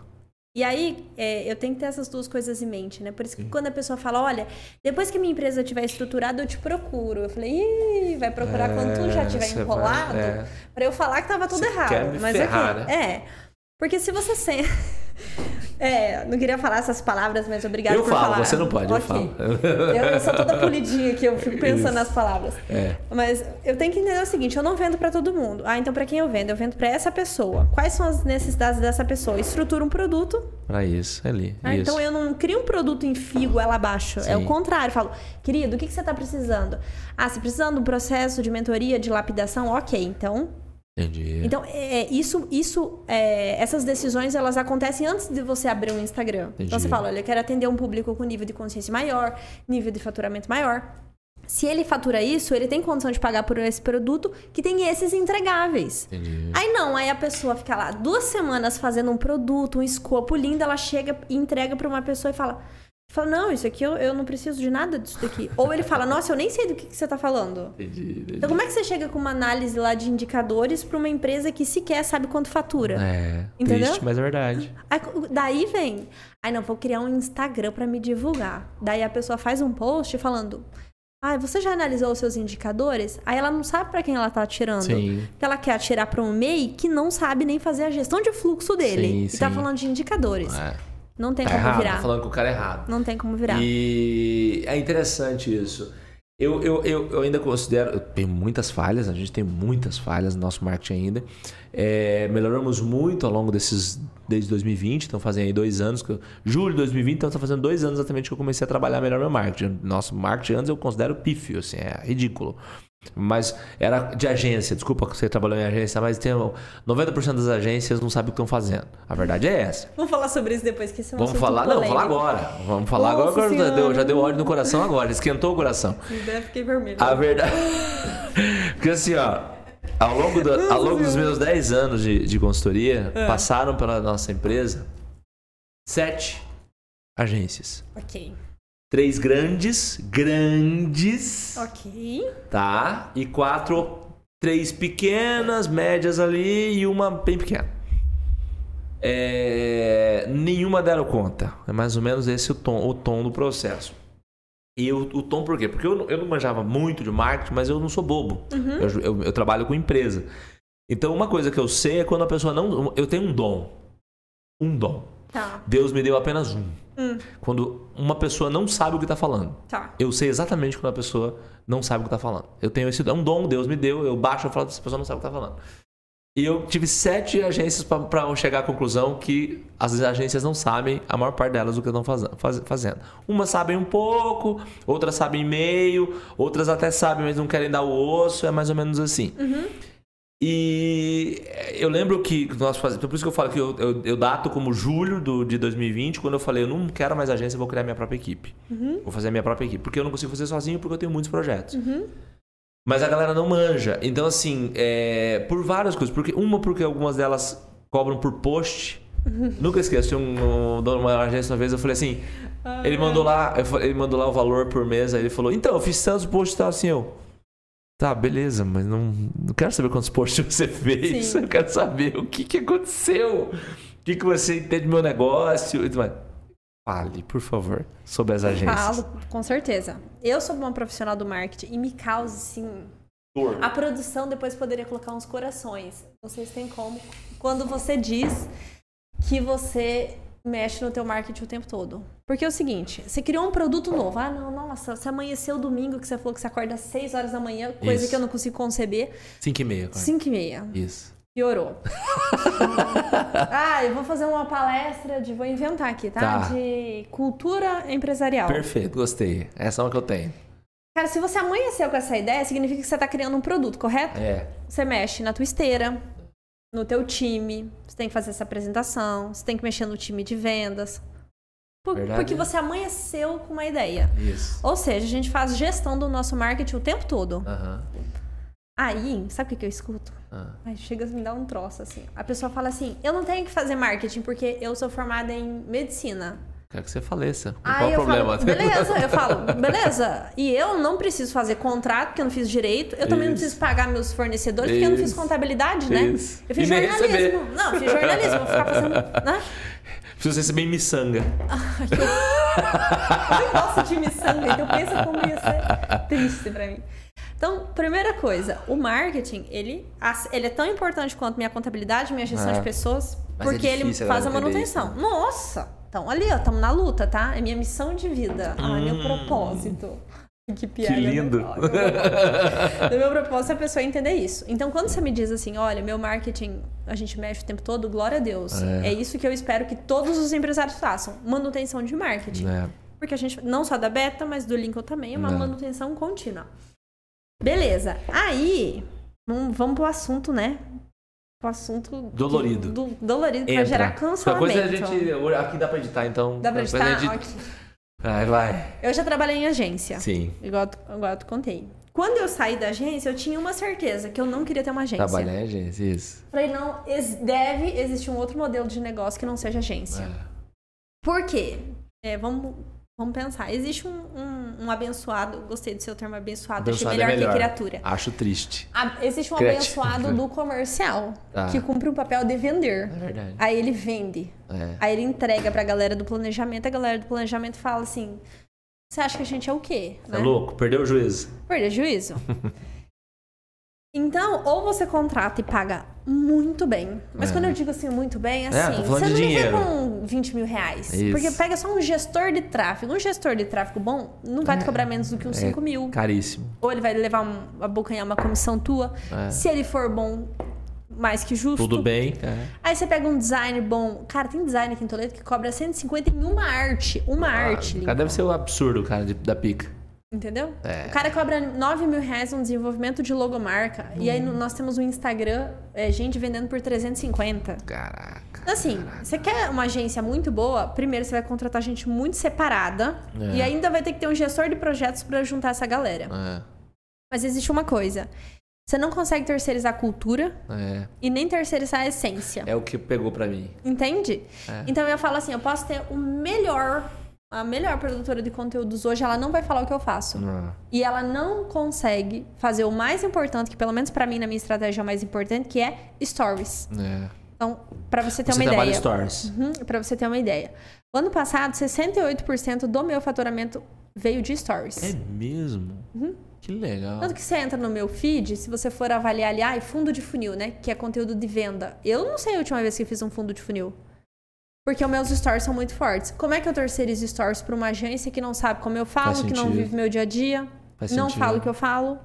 E aí, é, eu tenho que ter essas duas coisas em mente, né? Por isso que quando a pessoa fala, olha, depois que minha empresa estiver estruturada, eu te procuro. Eu falei, ih, vai procurar quando tu já
É, vai-
enrolado,
é.
pra eu falar que tava tudo
Você
errado.
quer me
Mas
ferrar,
aqui,
né?
é. Porque se você sem... É, não queria falar essas palavras, mas obrigada
eu
por
falo,
falar.
você não pode, eu
Ok.
falo.
Eu, eu sou toda polidinha aqui, eu fico pensando
Isso.
nas palavras.
É.
Mas eu tenho que entender o seguinte, eu não vendo pra todo mundo. Ah, então pra quem eu vendo? Eu vendo pra essa pessoa. Quais são as necessidades dessa pessoa? Estrutura um produto.
Pra isso, ali.
Ah,
isso.
Então eu não crio um produto em figo ela abaixo. É
Sim.
o contrário. Eu falo, querido, o que, que você tá precisando? Ah, você precisando de um processo de mentoria, de lapidação? Ok, então
Entendi.
então, é, é, isso, isso é, essas decisões elas acontecem antes de você abrir um Instagram. Então
Entendi.
você fala, olha, eu quero atender um público com nível de consciência maior, nível de faturamento maior. Se ele fatura isso, ele tem condição de pagar por esse produto que tem esses entregáveis.
Entendi.
Aí não, aí a pessoa fica lá duas semanas fazendo um produto, um escopo lindo, ela chega e entrega pra uma pessoa e fala. Fala, não, isso aqui eu, eu não preciso de nada disso daqui. Ou ele fala, nossa, eu nem sei do que, que você tá falando.
Entendi. entendi.
Então, como é que você chega com uma análise lá de indicadores para uma empresa que sequer sabe quanto fatura?
É,
Entendeu?
triste, mas é verdade.
Aí, daí vem, aí não, vou criar um Instagram para me divulgar. Daí a pessoa faz um post falando, ah, você já analisou os seus indicadores? Aí ela não sabe para quem ela tá atirando.
Sim.
Porque ela quer atirar para um MEI que não sabe nem fazer a gestão de fluxo dele.
Sim,
e tá
sim.
falando de indicadores.
É.
Não tem
Tá
como
errado,
virar.
tá falando com o cara errado.
Não tem como virar.
E é interessante isso. Eu, eu, eu, eu ainda considero. Eu tenho muitas falhas, a gente tem muitas falhas no nosso marketing ainda. É, melhoramos muito ao longo desses. Desde 2020, então fazem aí dois anos. Que eu, julho de 2020, então tá fazendo dois anos exatamente que eu comecei a trabalhar melhor meu marketing. Nosso marketing antes eu considero pífio, assim, é ridículo. Mas era de agência, desculpa que você trabalhou em agência, mas tem 90% das agências não sabem o que estão fazendo. A verdade é essa.
Vamos falar sobre isso depois, que é um
Vamos falar, não,
polêmico.
falar agora. Vamos falar
Nossa
agora, agora já
Senhora.
deu, já deu ódio no coração agora, esquentou o coração.
Eu fiquei vermelho.
A verdade. Porque assim, ó, ao longo, do- ao longo dos meus 10 anos de, de consultoria,
É.
passaram pela nossa empresa sete agências.
Ok.
Três grandes, grandes,
Ok.
tá? E quatro, três pequenas, médias ali e uma bem pequena. É, nenhuma deram conta. É mais ou menos esse o tom, o tom do processo. E o, o tom por quê? Porque eu, não- eu não manjava muito de marketing, mas eu não sou bobo. Eu, eu- eu trabalho com empresa. Então, uma coisa que eu sei é quando a pessoa não. Eu tenho um dom. Um dom.
Tá.
Deus me deu apenas um.
Hum.
Quando uma pessoa não sabe o que está falando.
Tá.
Eu sei exatamente quando a pessoa não sabe o que está falando. Eu tenho esse é um dom, Deus me deu, eu baixo e falo, essa pessoa não sabe o que está falando. E eu tive sete agências para chegar à conclusão que as agências não sabem, a maior parte delas, o que estão faz- fazendo. Umas sabem um pouco, outras sabem meio, outras até sabem, mas não querem dar o osso, é mais ou menos assim. E eu lembro que nós fazemos. Por isso que eu falo que eu, eu, eu dato como julho do, de 2020, quando eu falei, eu não quero mais agência, eu vou criar minha própria equipe. Vou fazer a minha própria equipe. Porque eu não consigo fazer sozinho, porque eu tenho muitos projetos. Mas a galera não manja. Então, assim, é, por várias coisas. Porque, uma, porque algumas delas cobram por post. Nunca esqueço, tinha um, um dono de uma agência uma vez, eu falei assim. ele mandou lá, ele mandou lá o valor por mês, aí ele falou, então, eu fiz tantos posts e tal, assim, eu. Tá, beleza, mas não, não quero saber quantos posts você fez.
Sim.
Eu quero saber o que, que aconteceu. O que, que você entende do meu negócio. e tudo mais. Fale, por favor, sobre as agências.
Falo, com certeza. Eu sou uma profissional do marketing e me causa, assim.
Dor.
A produção depois poderia colocar uns corações. Se tem como. Quando você diz que você mexe no teu marketing o tempo todo. Porque é o seguinte, você criou um produto novo. Ah, não, nossa, você amanheceu domingo que você falou que você acorda às 6 horas da manhã, coisa
Isso.
que eu não consigo conceber.
5 e meia, cara.
5 e meia.
Isso.
Piorou. ah, eu vou fazer uma palestra de. Vou inventar aqui, tá?
Tá.
De cultura empresarial.
Perfeito, gostei. Essa é uma que eu tenho.
Cara, se você amanheceu com essa ideia, significa que você tá criando um produto, correto?
É.
Você mexe na tua esteira, no teu time, você tem que fazer essa apresentação, você tem que mexer no time de vendas. Por- porque você amanheceu com uma ideia.
Isso.
Ou seja, a gente faz gestão do nosso marketing o tempo todo.
Aham.
Aí, sabe o que, que eu escuto?
Ah.
Aí chega a me dar um troço, assim. A pessoa fala assim, eu não tenho que fazer marketing porque eu sou formada em medicina.
Quero que você faleça.
Aí
Qual o problema?
falo, beleza, eu falo, beleza. E eu não preciso fazer contrato porque eu não fiz direito. Eu também não
Isso.
preciso pagar meus fornecedores porque eu não fiz
Isso.
contabilidade, né?
Isso.
Eu fiz
E
jornalismo. Não, eu fiz jornalismo, vou ficar fazendo. Né?
Precisa receber miçanga.
Eu nem gosto de miçanga, então pensa como ia ser triste pra mim. Então, primeira coisa, o marketing, ele, ele é tão importante quanto minha contabilidade, minha gestão
É.
de pessoas,
Mas é
porque ele
difícil a
faz a
galera entender
manutenção. Nossa! Então, ali, ó, estamos na luta, tá? É minha missão de vida. Ah, meu propósito. Que piada.
Hum. Que lindo.
né? Propósito. Meu propósito é a pessoa entender isso. Então, quando você me diz assim, olha, meu marketing, a gente mexe o tempo todo, glória a Deus.
É.
É, isso que eu espero que todos os empresários façam. Manutenção de marketing.
É.
Porque a gente, não só da beta, mas do Lincoln também, é uma
É.
manutenção contínua. Beleza. Aí, vamos, vamos pro assunto, né? Pro assunto.
Dolorido.
Do, dolorido, pra
Entra.
gerar cancelamento.
coisa a gente. Aqui dá pra editar, então.
Dá pra
depois a
editar?
gente-
Ok.
Vai, vai.
Eu já trabalhei em agência.
Sim.
Igual, tu- igual eu te contei. Quando eu saí da agência, eu tinha uma certeza que eu não queria ter uma agência.
Trabalhar em agência, isso.
Falei, não, deve existir um outro modelo de negócio que não seja agência.
É.
Por quê? É, vamos, vamos pensar. Existe um, um- um abençoado, gostei do seu termo abençoado,
Abençoado
achei
é
melhor,
melhor.
que criatura.
Acho triste.
A- existe um
Criativo.
abençoado do comercial,
Tá.
que cumpre um papel de vender.
É verdade.
Aí ele vende.
É.
Aí ele entrega pra galera do planejamento, a galera do planejamento fala assim: Você acha que a gente é o quê?
É louco, perdeu o juízo.
Perder juízo. Então, ou você contrata e paga muito bem. Mas
É.
quando eu digo assim, muito bem, é
É,
assim,
falando
você não me vê
dinheiro.
com 20 mil reais.
Isso.
Porque pega só um gestor de tráfego. Um gestor de tráfego bom não vai te cobrar menos do que uns
É
5 mil.
Caríssimo.
Ou ele vai levar um, abocanhar uma comissão tua.
É.
Se ele for bom, mais que justo.
Tudo bem. É.
Aí você pega um design bom. Cara, tem design aqui em Toledo que cobra 150 em uma arte. Uma arte.
Ah,
Lincoln.
cara, deve ser o absurdo, cara, de- da pica.
Entendeu?
É.
O cara cobra 9 mil reais no desenvolvimento de logomarca. E aí no- nós temos um Instagram, é, gente vendendo por 350.
Caraca.
Então, assim, você quer uma agência muito boa, primeiro você vai contratar gente muito separada.
É.
E ainda vai ter que ter um gestor de projetos pra juntar essa galera.
É,
Mas existe uma coisa. Você não consegue terceirizar a cultura
é.
e nem terceirizar a essência.
É o que pegou pra mim.
Entende?
É.
Então eu falo assim, eu posso ter o melhor, a melhor produtora de conteúdos hoje, ela não vai falar o que eu faço.
Ah,
E ela não consegue fazer o mais importante, que pelo menos pra mim na minha estratégia é o mais importante, que é stories.
É.
Então, pra você ter
Você
uma
trabalha
ideia.
stories.
Uhum, pra você ter uma ideia. O ano passado, 68% do meu faturamento veio de stories.
É mesmo? Que legal.
Tanto que você entra no meu feed, se você for avaliar ali, ah, fundo de funil, né? Que é conteúdo de venda. Eu não sei a última vez que eu fiz um fundo de funil. Porque os meus stories são muito fortes. Como é que eu terceirizo stories pra uma agência que não sabe como eu falo,
Faz
que não vive meu dia a dia,
Faz
não
sentido.
fala o que eu falo?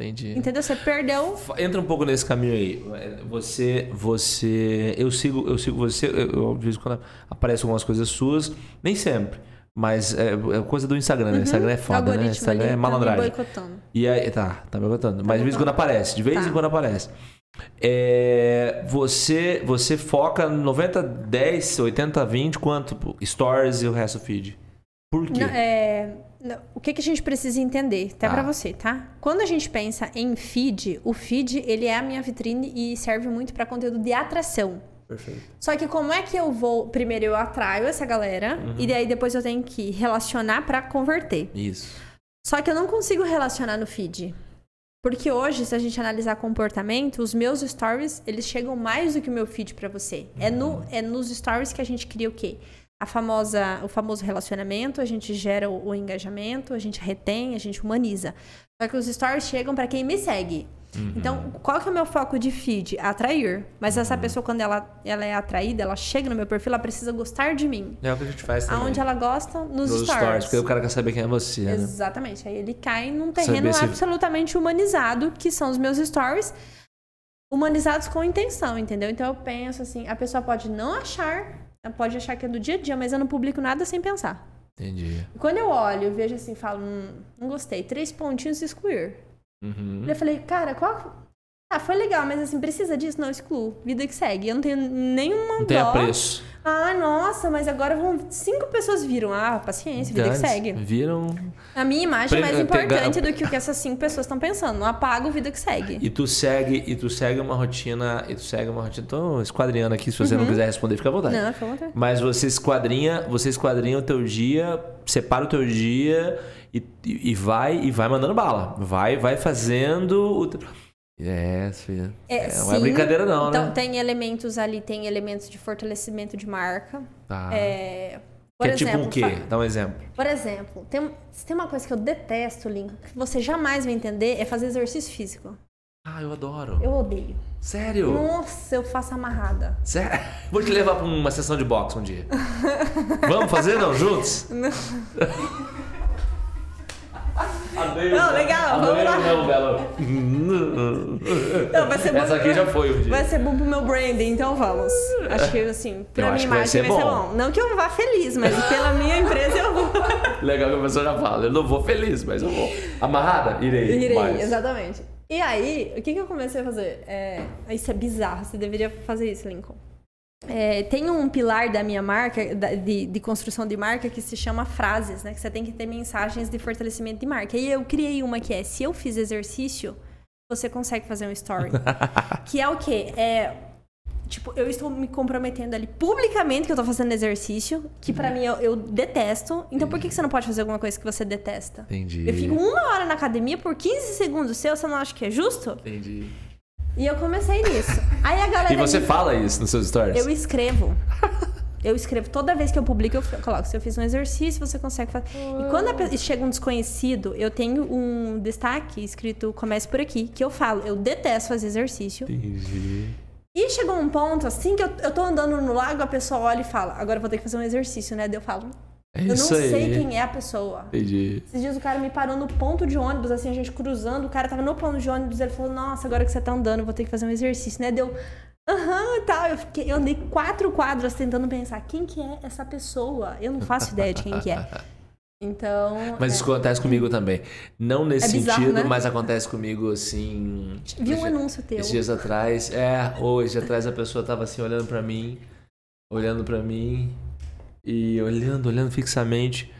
Entendi.
Entendeu? Você perdeu.
Entra um pouco nesse caminho aí. Você, você, eu sigo, eu sigo você. Eu, eu, de vez em quando aparecem algumas coisas suas, nem sempre, mas é, é coisa do Instagram, né? Instagram é foda, né?
Uhum.
Instagram
ali,
é
tá me
malandragem.
boicotando.
E aí, tá, tá me botando. Mas de vez em quando aparece, de vez
Tá.
em quando aparece. É, você, você foca 90, 10, 80, 20, quanto? Stories e o resto feed. Por quê?
Não, é, não, o que, que a gente precisa entender, até
Tá.
pra você, tá? Quando a gente pensa em feed, o feed ele é a minha vitrine e serve muito pra conteúdo de atração.
Perfeito.
Só que como é que eu vou? Primeiro eu atraio essa galera
Uhum.
e daí depois eu tenho que relacionar pra converter.
Isso.
Só que eu não consigo relacionar no feed. Porque hoje, se a gente analisar comportamento, os meus stories, eles chegam mais do que o meu feed pra você. É, no, é nos stories que a gente cria o quê? A famosa, o famoso relacionamento, a gente gera o, o engajamento, a gente retém, a gente humaniza. Só que os stories chegam pra quem me segue. Então, qual que é o meu foco de feed? Atrair. Mas essa pessoa, quando ela, ela é atraída, ela chega no meu perfil, ela precisa gostar de mim.
É o que a gente faz também.
Aonde ela gosta? Nos,
Nos
stories.
porque o cara quer saber quem é você, né?
Exatamente. Aí ele cai num terreno
se-
absolutamente humanizado, que são os meus stories, humanizados com intenção, entendeu? Então eu penso assim, a pessoa pode não achar, pode achar que é do dia a dia, mas eu não publico nada sem pensar.
Entendi.
Quando eu olho, eu vejo assim, falo, hum, não gostei, três pontinhos excluir.
Uhum.
Eu falei, cara, qual Ah, foi legal, mas assim, precisa disso? Não, excluo. Vida que segue. Eu não tenho nenhuma
Não tem
dó.
apreço.
Ah, nossa, mas agora vão. Cinco pessoas viram. Ah, paciência, vida que segue.
Viram.
A minha imagem é mais
Pre-
importante
pegar-
do que o que essas cinco pessoas estão pensando. Não apaga o vida que segue.
E tu segue, e tu segue uma rotina. E tu segue uma rotina. Tô esquadrinhando aqui, se você não quiser responder, fica à vontade.
Não, fica à vontade.
Mas você esquadrinha, você esquadrinha o teu dia, separa o teu dia e, e vai e vai mandando bala. Vai, vai fazendo o. É, filha. É, não é brincadeira não,
então,
né?
tem elementos ali, tem elementos de fortalecimento de marca.
Tá.
É, por
que é
exemplo,
tipo o quê? Dá um exemplo.
Por exemplo, tem, tem uma coisa que eu detesto, Lincoln, que você jamais vai entender, é fazer exercício físico.
Ah, eu adoro.
Eu odeio.
Sério?
Nossa, eu faço amarrada.
Sério? Vou te levar pra uma sessão de boxe um dia. Vamos fazer, não? Juntos?
Não, legal, vamos lá.
Não, Belo.
Não, vai ser bom
Essa aqui já foi um dia.
Vai ser bom pro meu branding, então vamos. Acho que, assim, pra
Eu
minha
que vai
imagem
ser
vai ser
bom.
bom. Não que eu vá feliz, mas pela minha empresa eu vou.
Legal que a pessoa já fala. Eu não vou feliz, mas eu vou. Amarrada? Irei.
Irei, exatamente. E aí, o que, que eu comecei a fazer? É, isso é bizarro, você deveria fazer isso, Lincoln. É, tem um pilar da minha marca, da- de, de construção de marca, que se chama frases, né? Que você tem que ter mensagens de fortalecimento de marca. E eu criei uma que é, se eu fiz exercício, você consegue fazer um story. que é o quê? É, tipo, eu estou me comprometendo ali publicamente que eu tô fazendo exercício, que pra mim eu, eu detesto. Então por que, que você não pode fazer alguma coisa que você detesta?
Entendi.
Eu fico uma hora na academia por 15 segundos seu, você não acha que é justo?
Entendi.
E eu comecei nisso. Aí a galera.
E você
me-
fala isso nos seus stories?
Eu escrevo. Eu escrevo toda vez que eu publico, eu coloco. Se eu fiz um exercício, você consegue fazer. E quando pe- chega um desconhecido, eu tenho um destaque escrito comece por aqui, que eu falo, eu detesto fazer exercício.
Entendi.
E chegou um ponto, assim, que eu, eu tô andando no lago, a pessoa olha e fala, agora eu vou ter que fazer um exercício, né? Daí eu falo,
É
eu não
isso aí.
sei quem é a pessoa.
Entendi.
Esses dias o cara me parou no ponto de ônibus, assim, a gente cruzando, o cara tava no ponto de ônibus, ele falou, nossa, agora que você tá andando, vou ter que fazer um exercício, né? Deu, aham, tal. Eu, fiquei, eu andei quatro quadras tentando pensar, quem que é essa pessoa? Eu não faço ideia de quem que é. Então.
Mas
é,
isso acontece comigo também. Não nesse
É bizarro,
sentido,
né?
mas acontece comigo assim.
Vi um anúncio teu.
Esses dias atrás, é, hoje atrás a pessoa tava assim olhando pra mim, olhando pra mim e olhando, olhando fixamente.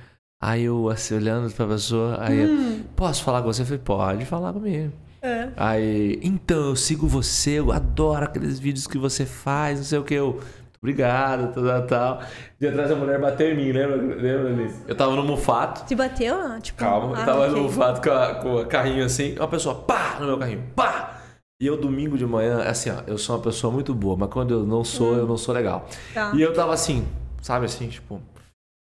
Aí eu assim olhando pra pessoa, aí eu, posso falar com você? Eu falei, pode falar comigo.
É.
Aí, então, eu sigo você, eu adoro aqueles vídeos que você faz, não sei o que, eu. Obrigado, tal, tal, tal. Dia atrás a mulher bateu em mim, lembra? lembra Alice? Eu tava no mufato.
Te bateu? Tipo,
Calma, eu
ah,
tava no mufato com, a- com o carrinho assim, uma pessoa, pá, no meu carrinho, pá! E eu, domingo de manhã, assim, ó, eu sou uma pessoa muito boa, mas quando eu não sou, eu não sou legal.
Tá.
E eu tava assim, sabe assim, tipo,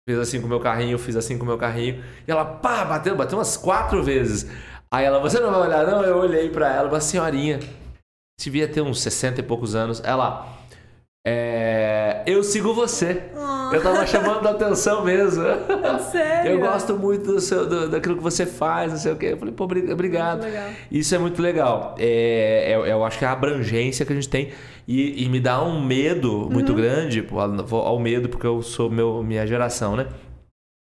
fiz assim com o meu carrinho, fiz assim com o meu carrinho, e ela, pá, bateu, bateu umas quatro vezes. Aí ela, você não vai olhar, não? Eu olhei pra ela, uma senhorinha, devia ter uns 60 e poucos anos, ela, é, eu sigo você. Eu tava chamando a atenção mesmo.
Sério?
Eu gosto muito do seu, do- daquilo que você faz, não sei o quê. Eu falei, pô, obri- obrigado. Isso é muito legal. É, é- eu acho que é a abrangência que a gente tem. E, e me dá um medo muito grande, pô, ao medo, porque eu sou meu, minha geração, né?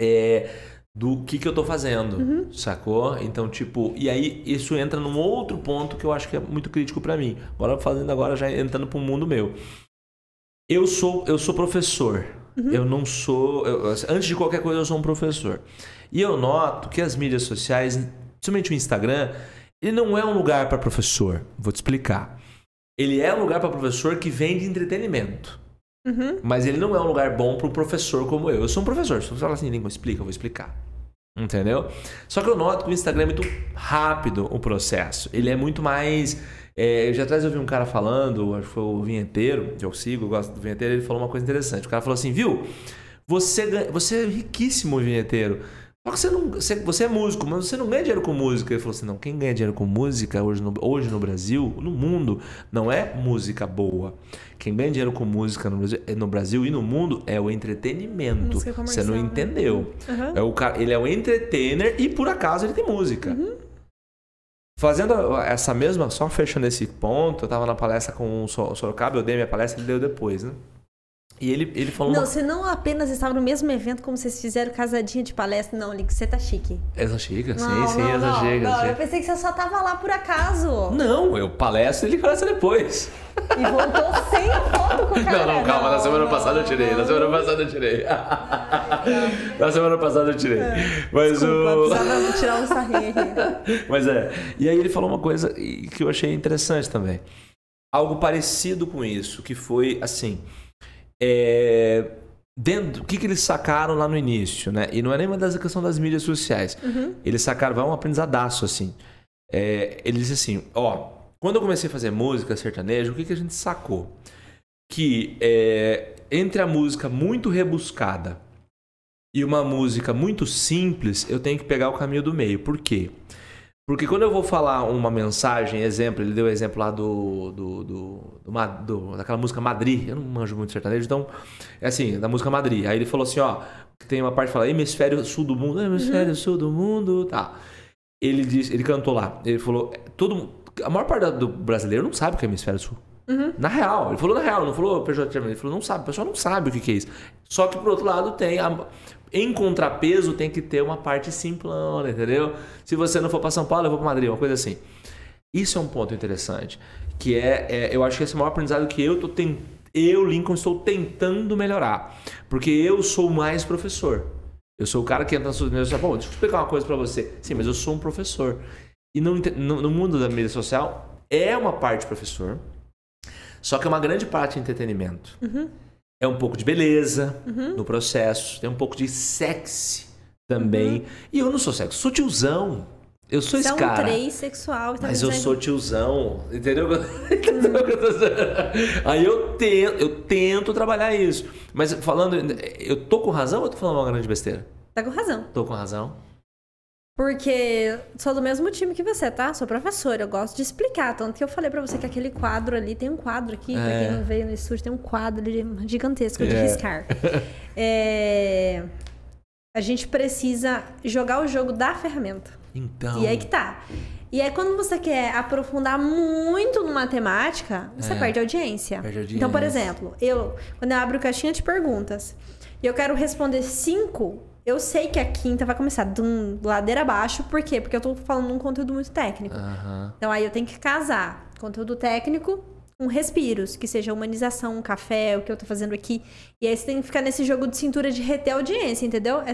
É, do que, que eu tô fazendo, sacou? Então, tipo, e aí isso entra num outro ponto que eu acho que é muito crítico pra mim. Bora fazendo agora, já entrando pro mundo meu. Eu sou, eu sou professor. Eu não sou. eu- antes de qualquer coisa, eu sou um professor. E eu noto que as mídias sociais, principalmente o Instagram, ele não é um lugar para professor. Vou te explicar. Ele é um lugar para professor que vende entretenimento.
Uhum.
Mas ele não é um lugar bom para um professor como eu. Eu sou um professor. Se você falar assim, língua, explica, eu vou explicar. Entendeu? Só que eu noto que o Instagram é muito rápido o processo. Ele é muito mais. É, já atrás eu vi um cara falando, acho que foi o vinheteiro, que eu sigo, eu gosto do vinheteiro, ele falou uma coisa interessante. O cara falou assim, viu? Você, você é riquíssimo vinheteiro. Só que você, não, você, você é músico, mas você não ganha dinheiro com música. Ele falou assim: não, quem ganha dinheiro com música hoje no, hoje no Brasil, no mundo, não é música boa. Quem ganha dinheiro com música no Brasil, no Brasil e no mundo é o entretenimento. Você não
né?
entendeu.
Uhum.
É o cara, ele é o entertainer e por acaso ele tem música. Fazendo essa mesma, só fechando esse ponto, eu tava na palestra com o Sor- Sorocaba, eu dei minha palestra, ele deu depois, né? E ele, ele falou
Não,
uma...
você não apenas estava no mesmo evento como vocês fizeram casadinha de palestra. Não, Link, você tá chique.
Essa chega, sim,
Não,
sim,
não,
essa
não,
chega.
não,
essa
Eu pensei que você só tava lá por acaso.
Não, eu palestro e ele palestra depois.
E voltou sem foto com o cara.
Não, não, calma, na semana passada eu tirei, na semana passada eu tirei. na semana passada eu tirei. Mas
Desculpa,
o.
precisava tirar um sarrinho aqui.
Mas é. E aí ele falou uma coisa que eu achei interessante também. Algo parecido com isso, que foi assim. É, dentro, o que, que eles sacaram lá no início, né? E não é nem uma das questão das mídias sociais. Eles sacaram, vai um aprendizadaço, assim. É, ele disse assim, ó, quando eu comecei a fazer música sertaneja, o que, que a gente sacou? Que é, entre a música muito rebuscada e uma música muito simples, eu tenho que pegar o caminho do meio. Por quê? Porque quando eu vou falar uma mensagem, exemplo, ele deu o exemplo lá do, do, do, do daquela música Madrid, eu não manjo muito sertanejo, então, é assim, da música Madrid. Aí ele falou assim, ó, tem uma parte que fala hemisfério sul do mundo, hemisfério sul do mundo, tá. Ele disse, ele cantou lá, ele falou, todo a maior parte do brasileiro não sabe o que é hemisfério sul. Na real, ele falou na real, não falou pejorativamente, ele falou não sabe, o pessoal não sabe o que, que é isso. Só que por outro lado tem, a- em contrapeso tem que ter uma parte simplona, entendeu? Se você não for para São Paulo, eu vou para Madrid, uma coisa assim. Isso é um ponto interessante, que é, é- eu acho que esse é o maior aprendizado que eu tô ten- eu Lincoln estou tentando melhorar, porque eu sou mais professor. Eu sou o cara que entra nas suas mídias sociais, bom, deixa eu explicar uma coisa para você. Sim, mas eu sou um professor. E no, no, mundo da mídia social é uma parte professor, só que é uma grande parte entretenimento. É um pouco de beleza no processo, tem um pouco de sexy também. E eu não sou sexy, sou tiozão. Eu sou
Você é
esse
um
cara.
três sexual. Tá
Mas eu
dizendo-
sou tiozão, entendeu? Dizendo? Aí eu tento, eu tento trabalhar isso. Mas falando, eu tô com razão ou eu tô falando uma grande besteira?
Tá com razão.
Tô com razão.
Porque sou do mesmo time que você, tá? Sou professora, eu gosto de explicar. Tanto que eu falei pra você que aquele quadro ali, tem um quadro aqui, pra
É.
quem não veio no estúdio, tem um quadro gigantesco de
É.
riscar. É, A gente precisa jogar o jogo da ferramenta.
Então.
E aí que tá. E aí, quando você quer aprofundar muito numa temática, você
É.
perde audiência.
Perde audiência.
Então, por exemplo, eu, quando eu abro caixinha de perguntas e eu quero responder cinco, eu sei que a quinta vai começar dum, ladeira abaixo. Por quê? Porque eu tô falando um conteúdo muito técnico.
Aham.
Então, aí eu tenho que casar conteúdo técnico com respiros, que seja humanização, um café, o que eu tô fazendo aqui. E aí você tem que ficar nesse jogo de cintura de reter a audiência, entendeu? É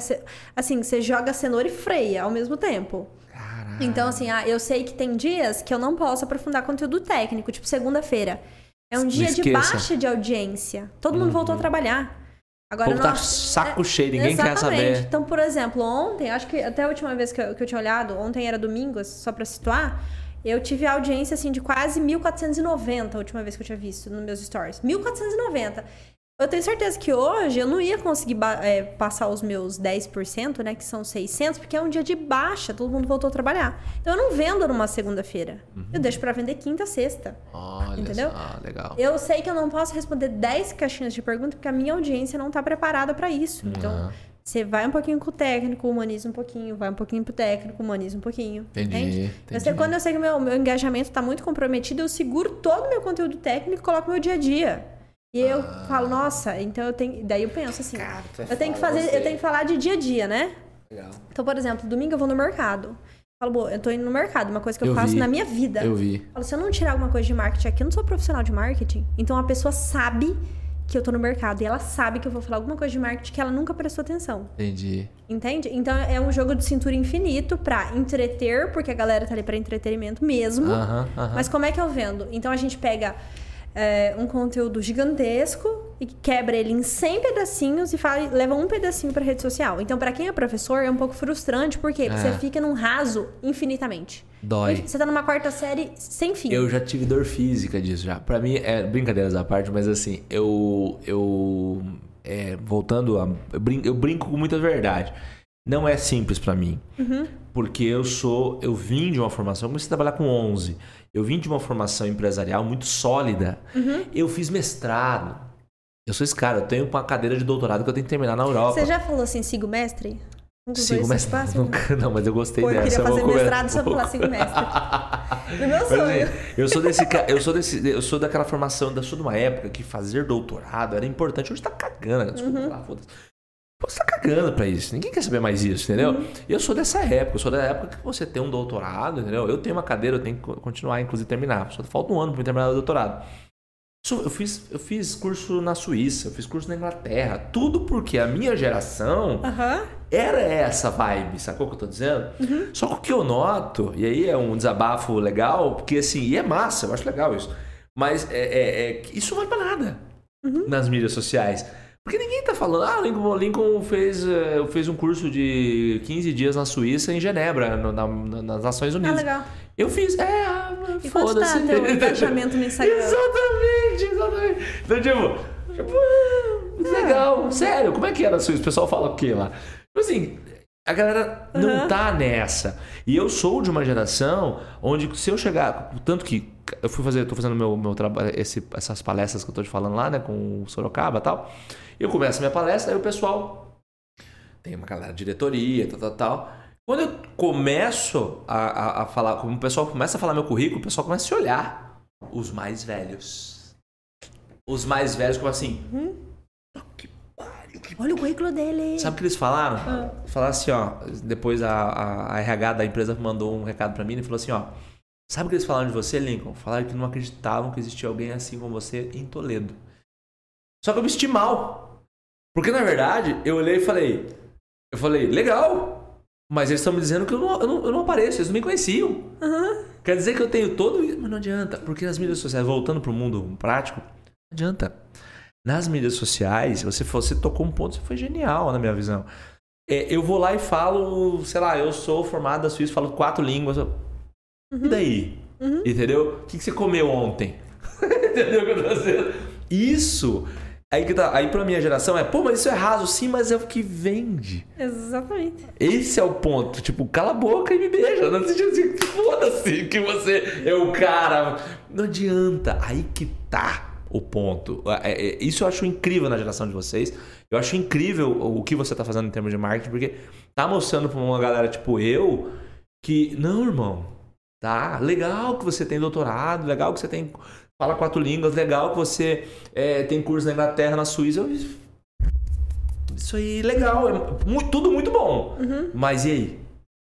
assim, você joga cenoura e freia ao mesmo tempo.
Caralho.
Então, assim, ah, eu sei que tem dias que eu não posso aprofundar conteúdo técnico, tipo segunda-feira. É um
Não
dia de
esqueça.
baixa de audiência. Todo mundo voltou a trabalhar.
O
Agora
povo tá saco
é,
cheio, ninguém quer
exatamente.
saber.
Então, por exemplo, ontem, acho que até a última vez que eu, que eu tinha olhado, ontem era domingo, só pra situar, eu tive audiência assim de quase 1490 a última vez que eu tinha visto nos meus stories. 1490. Eu tenho certeza que hoje eu não ia conseguir é, passar os meus 10%, né, que são 600, porque é um dia de baixa, todo mundo voltou a trabalhar. Então eu não vendo numa segunda-feira. Eu deixo pra vender quinta, sexta.
Olha
Entendeu?
só, legal.
Eu sei que eu não posso responder 10 caixinhas de pergunta porque a minha audiência não tá preparada pra isso. Então,
Aham.
você vai um pouquinho com o técnico, humaniza um pouquinho, vai um pouquinho pro técnico, humaniza um pouquinho.
Entendi,
entende? Eu sei,
entendi.
quando eu sei que o meu, meu engajamento tá muito comprometido, eu seguro todo o meu conteúdo técnico e coloco meu dia a dia. E eu falo, nossa, então eu tenho. Daí eu penso assim,
Ah. Cara, é
eu tenho que fazer,
gostei.
eu tenho que falar de dia a dia, né?
Legal.
Então, por exemplo, domingo eu vou no mercado. Falo, "Bom, eu tô indo no mercado, uma coisa que eu,
Eu
faço
vi.
na minha vida.
Eu vi.
Falo, se eu não tirar alguma coisa de marketing aqui, eu não sou profissional de marketing. Então a pessoa sabe que eu tô no mercado e ela sabe que eu vou falar alguma coisa de marketing que ela nunca prestou atenção.
Entendi.
Entende? Então é um jogo de cintura infinito pra entreter, porque a galera tá ali pra entretenimento mesmo.
Aham, aham.
Mas como é que eu vendo? Então a gente pega é, um conteúdo gigantesco e quebra ele em 100 pedacinhos e fala, leva um pedacinho pra rede social. Então, pra quem é professor, é um pouco frustrante? Porque
É.
você fica num raso infinitamente.
Dói.
Você tá numa quarta série sem fim.
Eu já tive dor física disso já. Pra mim, é brincadeiras à parte, mas assim, eu. eu é, voltando a. Eu brinco, eu brinco com muita verdade. Não é simples pra mim. Porque eu sou. Eu vim de uma formação. Eu comecei a trabalhar com 11. Eu vim de uma formação empresarial muito sólida. Eu fiz mestrado. Eu sou esse cara. Eu tenho uma cadeira de doutorado que eu tenho que terminar na Europa.
Você já falou assim, sigo mestre? Um
Sigo mestrado.
passa?
Nunca, não, mas eu gostei
Pô, eu
dessa.
queria
vou
fazer
comer-
mestrado só pra
vou-
falar sigo mestre. Do meu sonho.
eu sou desse eu sou desse eu sou daquela formação, eu sou de uma época que fazer doutorado era importante. Hoje tá cagando, desculpa
Uhum.
foda-se. Você tá cagando pra isso. Ninguém quer saber mais isso, entendeu?
Uhum.
Eu sou dessa época. Eu sou da época que você tem um doutorado, entendeu? Eu tenho uma cadeira, eu tenho que co- continuar, inclusive, terminar. Só falta um ano pra eu terminar o doutorado. Eu fiz, eu fiz curso na Suíça, eu fiz curso na Inglaterra. Tudo porque a minha geração
Aham.
era essa vibe, sacou o que eu tô dizendo? Só que o que eu noto, e aí é um desabafo legal, porque assim, e é massa, eu acho legal isso. Mas é, é- é isso não vai pra nada nas mídias sociais. Porque ninguém tá falando, ah, Lincoln, Lincoln fez, eh, fez um curso de 15 dias na Suíça, em Genebra, no- na- na- nas Nações
Ah,
Unidas.
legal.
eu fiz, é, ah,
tá
foda-se.
teu engajamento no Instagram?
Exatamente, exatamente. Então, tipo, tipo, ah, legal, sério, como é que era a Suíça? O pessoal fala o quê lá? Tipo assim, a galera não
Aham.
tá nessa. E eu sou de uma geração onde se eu chegar, tanto que eu fui fazer, tô fazendo meu, meu trabalho, essas palestras que eu tô te falando lá, né, com o Sorocaba e tal. Eu começo a minha palestra, aí o pessoal tem uma galera de diretoria, tal, tal, tal. Quando eu começo a, a, a falar, como o pessoal começa a falar meu currículo, o pessoal começa a se olhar. Os mais velhos. Os mais velhos, como assim? Pariu, que
Olha o currículo dele.
Sabe o que eles falaram?
Ah.
Falaram assim, ó. Depois a, a, a RH da empresa mandou um recado pra mim e falou assim, ó. Sabe o que eles falaram de você, Lincoln? Falaram que não acreditavam que existia alguém assim como você em Toledo. Só que eu me senti mal. Porque na verdade, eu olhei e falei. Eu falei, legal. Mas eles estão me dizendo que eu não, eu, não, eu não apareço, eles não me conheciam.
Aham.
Quer dizer que eu tenho todo isso, mas não adianta, porque nas mídias sociais, voltando pro mundo prático, não adianta. Nas mídias sociais, você, você tocou um ponto que foi genial na minha visão. É, eu vou lá e falo, sei lá, eu sou formado da Suíça, falo quatro línguas. eu- E daí?
Uhum.
Entendeu? O que, que você comeu ontem? Entendeu o que eu tô dizendo? Isso, aí, que tá, aí pra minha geração é, pô, mas isso é raso, sim, mas é o que vende.
Exatamente.
Esse é o ponto. Tipo, cala a boca e me beija. Não sentido assim, foda-se que você é o cara. Não adianta. Aí que tá o ponto. É, é, Isso eu acho incrível na geração de vocês. Eu acho incrível o que você tá fazendo em termos de marketing, porque tá mostrando pra uma galera tipo eu que, não, irmão, tá legal que você tem doutorado, legal que você tem. Fala quatro línguas, legal que você é, tem curso na Inglaterra, na Suíça. Eu, isso aí, legal. É mu- tudo muito bom.
Uhum.
Mas e aí?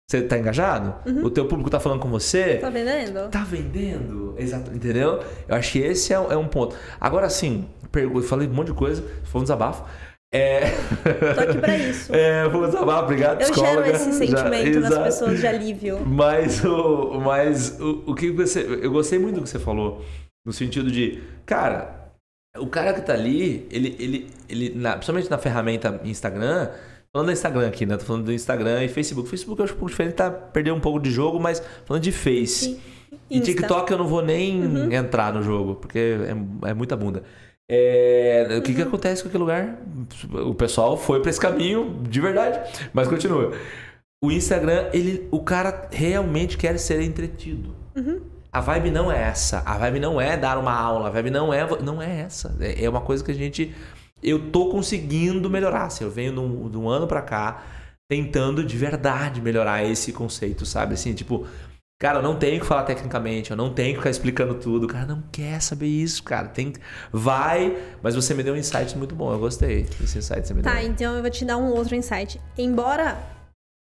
Você tá engajado? O teu público tá falando com você?
Tá vendendo?
Tá vendendo? Exato, entendeu? Eu acho que esse é, um- é um ponto. Agora sim, pergu- falei um monte de coisa, foi um desabafo. É.
Tô aqui pra isso.
É, um desabafo, obrigado,
Eu
psicóloga.
gero esse
Já-
sentimento nas
exato.
pessoas de alívio.
Mas o, mas o, o que você. Eu gostei muito do que você falou. No sentido de, cara, o cara que tá ali, ele, ele, ele na, principalmente na ferramenta Instagram, falando do Instagram aqui, né? Tô falando do Instagram e Facebook. Facebook eu acho um pouco diferente, tá perdendo um pouco de jogo, mas falando de Face.
Sim.
E
Insta.
TikTok eu não vou nem entrar no jogo, porque é, é muita bunda. É, o que, que acontece com aquele lugar? O pessoal foi pra esse caminho de verdade, mas continua. O Instagram, ele, o cara realmente quer ser entretido. A vibe não é essa. A vibe não é dar uma aula. A vibe não é, não é essa. É, é uma coisa que a gente. Eu tô conseguindo melhorar. Assim, eu venho de um, ano pra cá tentando de verdade melhorar esse conceito, sabe? Assim, tipo, cara, eu não tenho que falar tecnicamente, eu não tenho que ficar explicando tudo. O cara não quer saber isso, cara. Tem, vai, mas você me deu um insight muito bom. Eu gostei desse insight que você me
Tá,
deu.
então eu vou te dar um outro insight. Embora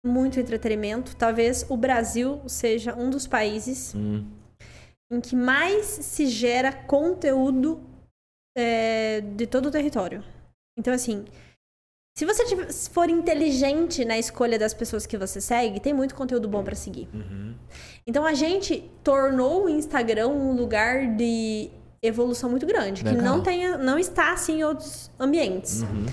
muito entretenimento, talvez o Brasil seja um dos países
Hum,
em que mais se gera conteúdo é, de todo o território. Então, assim, se você tiver- se for inteligente na escolha das pessoas que você segue, tem muito conteúdo bom pra seguir.
uhum.
Então, a gente tornou o Instagram um lugar de evolução muito grande, que
Legal.
não, tenha, não está assim em outros ambientes.
Uhum.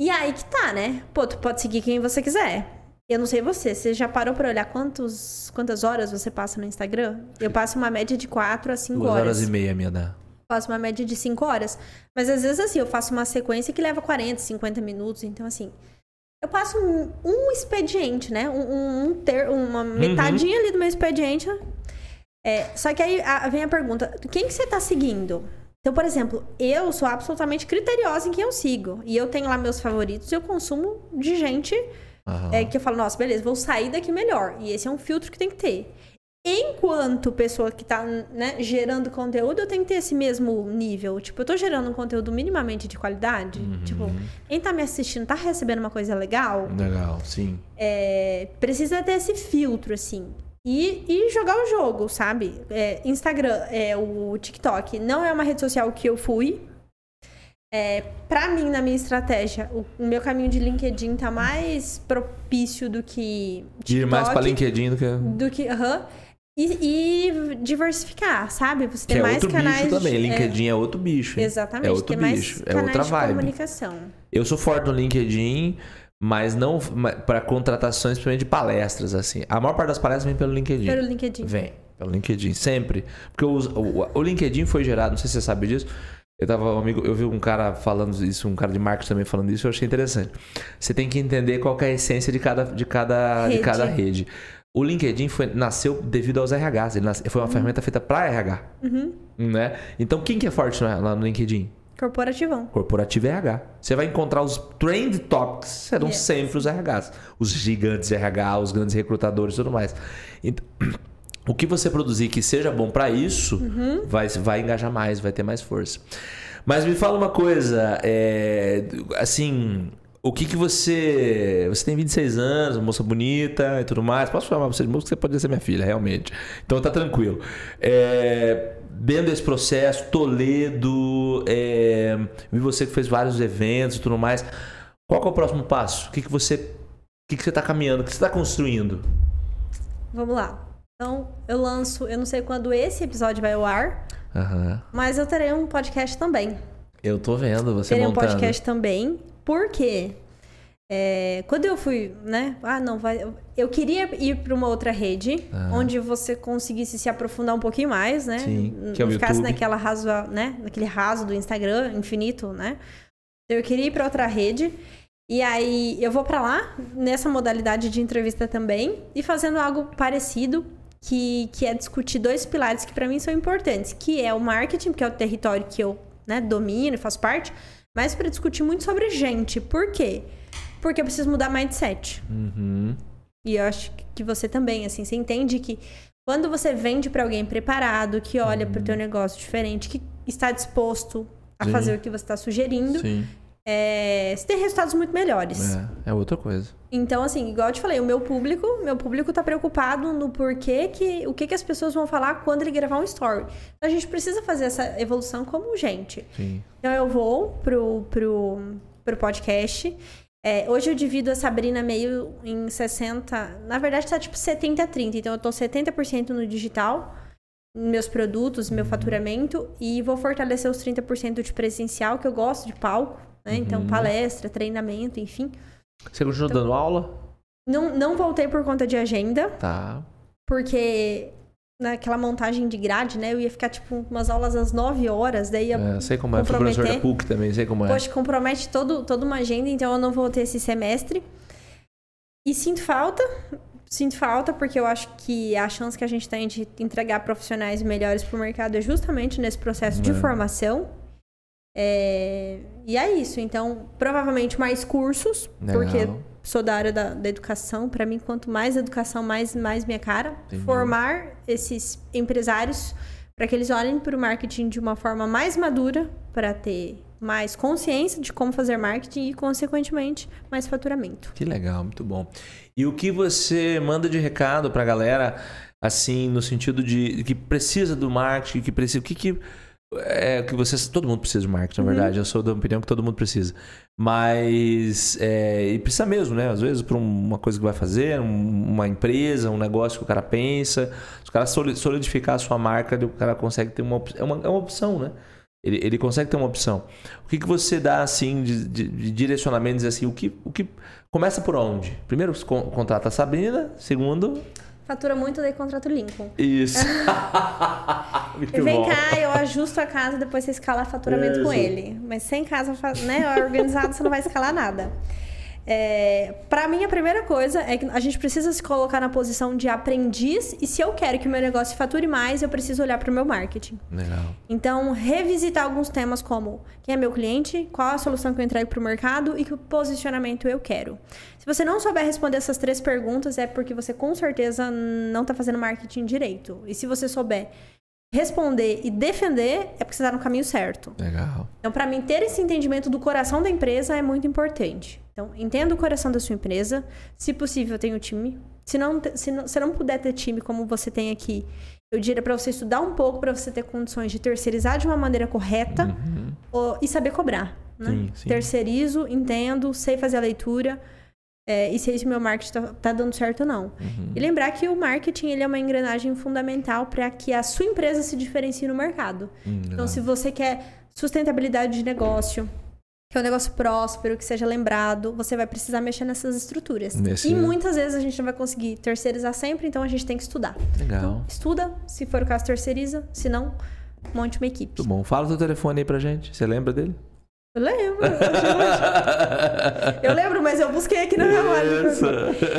E aí que tá, né? Pô, tu pode seguir quem você quiser. Eu não sei você, você já parou pra olhar quantos, quantas horas você passa no Instagram? Eu passo uma média de 4 a 5
Duas
horas.
horas e meia, minha dá.
Faço uma média de 5 horas. Mas às vezes, assim, eu faço uma sequência que leva 40, 50 minutos. Então, assim, eu passo um, um expediente, né? Um, um- ter, uma metadinha ali do meu expediente. É, só que aí a- vem a pergunta: quem que você tá seguindo? Então, por exemplo, eu sou absolutamente criteriosa em quem eu sigo. E eu tenho lá meus favoritos e eu consumo de gente
Aham.
é, que eu falo, nossa, beleza, vou sair daqui melhor. E esse é um filtro que tem que ter. enquanto pessoa que tá né, gerando conteúdo, eu tenho que ter esse mesmo nível. Tipo, eu tô gerando um conteúdo minimamente de qualidade.
Uhum.
Tipo, quem tá me assistindo tá recebendo uma coisa legal.
Legal, sim.
É, precisa ter esse filtro, assim. E, e jogar o jogo, sabe? É, Instagram, é, o TikTok não é uma rede social que eu fui. É, para mim, na minha estratégia, o, o, meu caminho de LinkedIn tá mais propício do que
TikTok. Ir mais pra LinkedIn do que...
Do que, uhum. E, e, diversificar, sabe? Você tem
é
mais
outro
canais.
Bicho também.
De,
LinkedIn é, é outro bicho. Hein?
Exatamente.
É outro bicho. É outra vibe.
comunicação.
Eu sou forte no LinkedIn, mas não para contratações, principalmente de palestras, assim. A maior parte das palestras vem pelo LinkedIn.
Pelo LinkedIn.
Vem. Pelo LinkedIn, sempre. Porque o, o, o LinkedIn foi gerado, não sei se você sabe disso. Eu tava, um amigo, eu vi um cara falando isso, um cara de marketing também falando isso, eu achei interessante. Você tem que entender qual que é a essência de cada, de cada, rede. De cada rede. O LinkedIn foi, nasceu devido aos RHs. Ele nasceu, foi uma uhum. ferramenta feita para RH.
Uhum.
Né? Então, quem que é forte lá no LinkedIn?
Corporativão.
Corporativo RH. Você vai encontrar os trend topics, serão yes. sempre os RHs. Os gigantes RH, os grandes recrutadores e tudo mais. Então, o que você produzir que seja bom para isso,
uhum.
vai, vai engajar mais, vai ter mais força. Mas me fala uma coisa, é, assim, o que que você. Você tem 26 anos, moça bonita e tudo mais. Posso chamar você de moça? Você pode ser minha filha, realmente. Então tá tranquilo. É, vendo esse processo, Toledo, é, vi você que fez vários eventos e tudo mais. Qual é o próximo passo? O que, que você. O que, que você está caminhando? O que você está construindo?
Vamos lá. Então, eu lanço, eu não sei quando esse episódio vai ao ar,
uhum.
mas eu terei um podcast também.
Eu tô vendo você
terei
montando.
um podcast também. Por quê? É, quando eu fui, né? Ah, não, vai. Eu queria ir para uma outra rede, ah. onde você conseguisse se aprofundar um pouquinho mais, né?
Sim, que é o
ficasse
YouTube.
naquela raso, né? Naquele raso do Instagram infinito, né? Eu queria ir para outra rede. E aí eu vou para lá, nessa modalidade de entrevista também, e fazendo algo parecido, que, que é discutir dois pilares que para mim são importantes, que é o marketing, que é o território que eu né, domino e faço parte, mas para discutir muito sobre gente. Por quê? Porque eu preciso mudar mindset.
Uhum.
E eu acho que você também, assim, você entende que quando você vende para alguém preparado, que olha uhum. para o teu negócio diferente, que está disposto a Sim. fazer o que você está sugerindo,
Sim.
É, você tem resultados muito melhores.
É, é outra coisa.
Então, assim, igual eu te falei, o meu público, meu público tá preocupado no porquê que o que, que as pessoas vão falar quando ele gravar um story. Então, a gente precisa fazer essa evolução como gente.
Sim.
Então eu vou pro, pro, pro podcast. É, hoje eu divido a Sabrina meio em 60. Na verdade, tá tipo 70 a 30. Então eu tô 70% no digital, meus produtos, meu uhum. faturamento, e vou fortalecer os 30% de presencial, que eu gosto de palco, né? Então, uhum. palestra, treinamento, enfim.
Você continua então, dando aula?
Não, não voltei por conta de agenda.
Tá.
Porque naquela montagem de grade, né? Eu ia ficar, tipo, umas aulas às 9 horas, daí ia
é, sei como é, fui professor da PUC também, sei como é.
Poxa, compromete todo, toda uma agenda, então eu não vou ter esse semestre. E sinto falta, sinto falta porque eu acho que a chance que a gente tem de entregar profissionais melhores para o mercado é justamente nesse processo é. de formação. É... E é isso, então, provavelmente mais cursos, Legal. porque sou da área da, da educação. Para mim, quanto mais educação, mais, mais minha cara. Entendi. Formar esses empresários para que eles olhem para o marketing de uma forma mais madura, para ter mais consciência de como fazer marketing e, consequentemente, mais faturamento.
Que legal, muito bom. E o que você manda de recado para a galera, assim, no sentido de que precisa do marketing, que precisa. O que, que é que você. Todo mundo precisa de marketing, na uhum. verdade. Eu sou da opinião que todo mundo precisa. Mas. É, e precisa mesmo, né? Às vezes, para uma coisa que vai fazer, uma empresa, um negócio que o cara pensa. Se o cara solidificar a sua marca, o cara consegue ter uma. É uma, é uma opção, né? Ele, ele consegue ter uma opção. O que, que você dá, assim, de, de, de direcionamentos, assim? O que, o que. Começa por onde? Primeiro, contrata a Sabrina. Segundo
fatura muito, daí contrato Lincoln.
Isso.
Vem bom. cá, eu ajusto a casa, depois você escala faturamento Isso. com ele. Mas sem casa né, organizado, você não vai escalar nada. É, para mim, a primeira coisa é que a gente precisa se colocar na posição de aprendiz e se eu quero que o meu negócio fature mais, eu preciso olhar para o meu marketing.
Legal.
Então, revisitar alguns temas como quem é meu cliente, qual a solução que eu entrego para o mercado e que posicionamento eu quero. Se você não souber responder essas três perguntas, é porque você com certeza não está fazendo marketing direito. E se você souber responder e defender, é porque você está no caminho certo.
Legal.
Então, para mim, ter esse entendimento do coração da empresa é muito importante. Então, entenda o coração da sua empresa. Se possível, tenha o time. Se não, se não, se não puder ter time como você tem aqui, eu diria para você estudar um pouco para você ter condições de terceirizar de uma maneira correta uhum. ou, e saber cobrar. Né? Sim, sim. Terceirizo, entendo, sei fazer a leitura é, e se meu marketing tá, tá dando certo ou não. Uhum. E lembrar que o marketing ele é uma engrenagem fundamental para que a sua empresa se diferencie no mercado. Uhum. Então, se você quer sustentabilidade de negócio, que é um negócio próspero, que seja lembrado, você vai precisar mexer nessas estruturas. Nesse... E muitas vezes a gente não vai conseguir terceirizar sempre, então a gente tem que estudar.
Legal.
Então, estuda, se for o caso, terceiriza, se não, monte uma equipe.
Muito bom. Fala o teu telefone aí pra gente. Você lembra dele?
Eu lembro. eu lembro, mas eu busquei aqui na memória.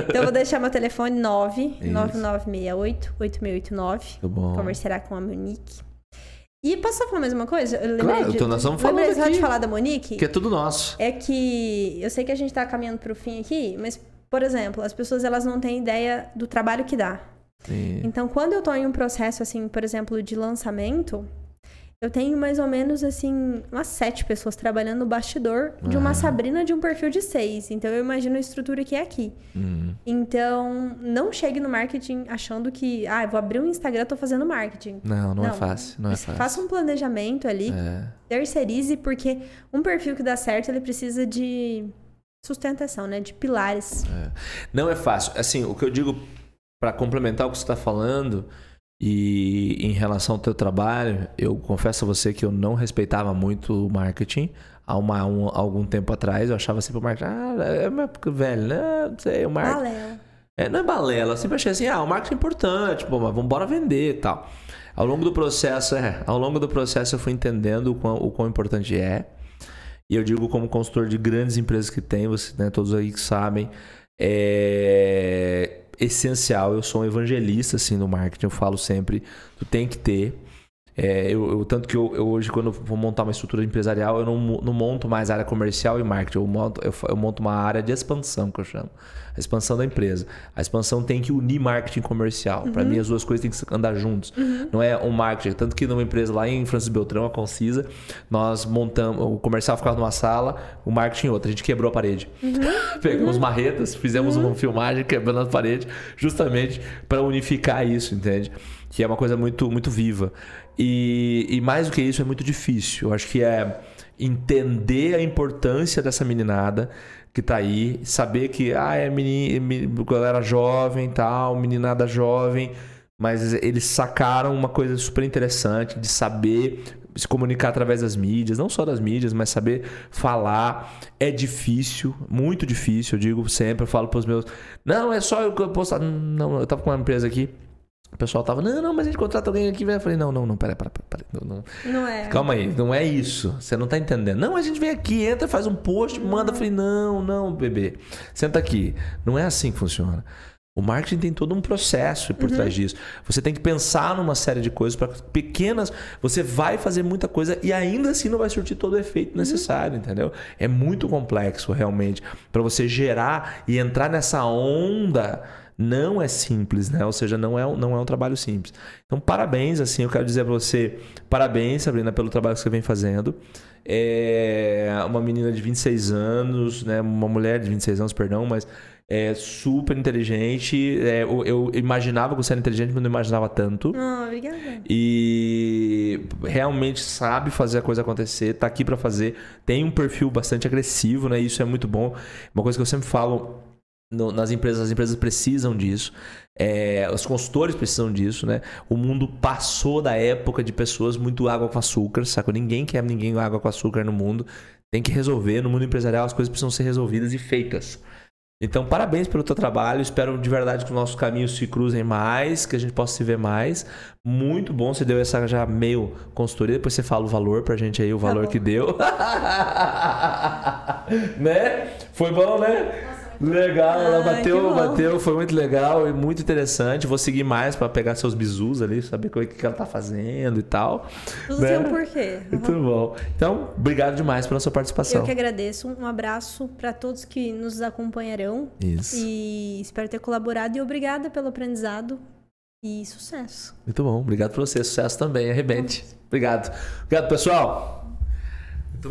Então eu vou deixar meu telefone 99968 8689. Muito bom. Conversará com a Monique. E posso falar mais uma coisa?
Eu claro, então nós estamos falando
lembrei
aqui.
de falar da Monique?
Que é tudo nosso.
É que eu sei que a gente está caminhando para o fim aqui, mas, por exemplo, as pessoas elas não têm ideia do trabalho que dá. Sim. Então, quando eu estou em um processo, assim, por exemplo, de lançamento, eu tenho mais ou menos, assim, umas sete pessoas trabalhando no bastidor de uma ah. Sabrina de um perfil de seis. Então, eu imagino a estrutura que é aqui. Uhum. Então, não chegue no marketing achando que, ah, vou abrir um Instagram, tô fazendo marketing.
Não, não, é não é fácil. Não é fácil.
Faça um planejamento ali, é. terceirize, porque um perfil que dá certo, ele precisa de sustentação, né? De pilares.
É. Não é fácil. Assim, o que eu digo para complementar o que você está falando e em relação ao teu trabalho, eu confesso a você que eu não respeitava muito o marketing. Há, uma, um, algum tempo atrás, eu achava sempre o marketing, ah, é uma época velha, né? Não sei, o marketing. Balela. É, não é balela, eu sempre achei assim, ah, o marketing é importante, pô, mas vamos embora vender e tal. Ao longo do processo, é, ao longo do processo eu fui entendendo o quão, o quão importante é. E eu digo como consultor de grandes empresas que tem, você, né, todos aí que sabem, é, essencial. Eu sou um evangelista, assim, no marketing. Eu falo sempre, tu tem que ter. É, eu, eu, tanto que eu, eu, hoje, quando eu vou montar uma estrutura empresarial, eu não, não monto mais área comercial e marketing. Eu monto, eu, eu monto uma área de expansão, que eu chamo a expansão da empresa. A expansão tem que unir marketing comercial. Uhum. Para mim, as duas coisas têm que andar juntos. Uhum. Não é um marketing. Tanto que numa empresa lá em Francis Beltrão, a Concisa, nós montamos. O comercial ficava numa sala, o marketing em outra. A gente quebrou a parede. Uhum. Pegamos uhum. marretas, fizemos uma filmagem quebrando a parede, justamente para unificar isso, entende? Que é uma coisa muito, muito viva. E, e mais do que isso, é muito difícil. Eu acho que é entender a importância dessa meninada que tá aí, saber que ah, é menina, galera jovem, tal, meninada jovem, mas eles sacaram uma coisa super interessante de saber se comunicar através das mídias, não só das mídias, mas saber falar é difícil, muito difícil. Eu digo sempre, eu falo para os meus, não é só eu postar, não, eu tava com uma empresa aqui o pessoal tava, não, não, mas a gente contrata alguém aqui. Eu falei, não, não, não, peraí, peraí, peraí. Não,
não. não é.
Calma aí, não é isso. Você não tá entendendo. Não, a gente vem aqui, entra, faz um post, manda. Eu falei, não, não, bebê. Senta aqui. Não é assim que funciona. O marketing tem todo um processo por uhum. trás disso. Você tem que pensar numa série de coisas para pequenas. Você vai fazer muita coisa e ainda assim não vai surtir todo o efeito uhum. necessário, uhum. entendeu? É muito complexo realmente para você gerar e entrar nessa onda não é simples, né? Ou seja, não é, não é um trabalho simples. Então, parabéns, assim, eu quero dizer para você, parabéns, Sabrina, pelo trabalho que você vem fazendo. É uma menina de 26 anos, né? Uma mulher de 26 anos, perdão, mas é super inteligente. É, eu, eu, imaginava que você era inteligente, mas não imaginava tanto.
Ah, obrigada.
E realmente sabe fazer a coisa acontecer, tá aqui para fazer. Tem um perfil bastante agressivo, né? Isso é muito bom. Uma coisa que eu sempre falo no, nas empresas, as empresas precisam disso, é, os consultores precisam disso, né? O mundo passou da época de pessoas muito água com açúcar, sabe? Ninguém quer ninguém água com açúcar no mundo. Tem que resolver. No mundo empresarial, as coisas precisam ser resolvidas e feitas. Então, parabéns pelo teu trabalho. Espero de verdade que os nossos caminhos se cruzem mais, que a gente possa se ver mais. Muito bom. Você deu essa já meio consultoria. Depois você fala o valor pra gente aí, o valor tá que deu. né? Foi bom, né? Legal, ela bateu, bateu, foi muito legal e muito interessante. Vou seguir mais pra pegar seus bizus ali, saber o que que ela tá fazendo e tal.
Tudo
né?
tem um porquê.
Muito bom. Então, obrigado demais pela sua participação.
Eu que agradeço. Um abraço para todos que nos acompanharão.
Isso.
E espero ter colaborado. E obrigada pelo aprendizado. E sucesso.
Muito bom. Obrigado por você. Sucesso também. Arrebente. Obrigado. Obrigado, pessoal.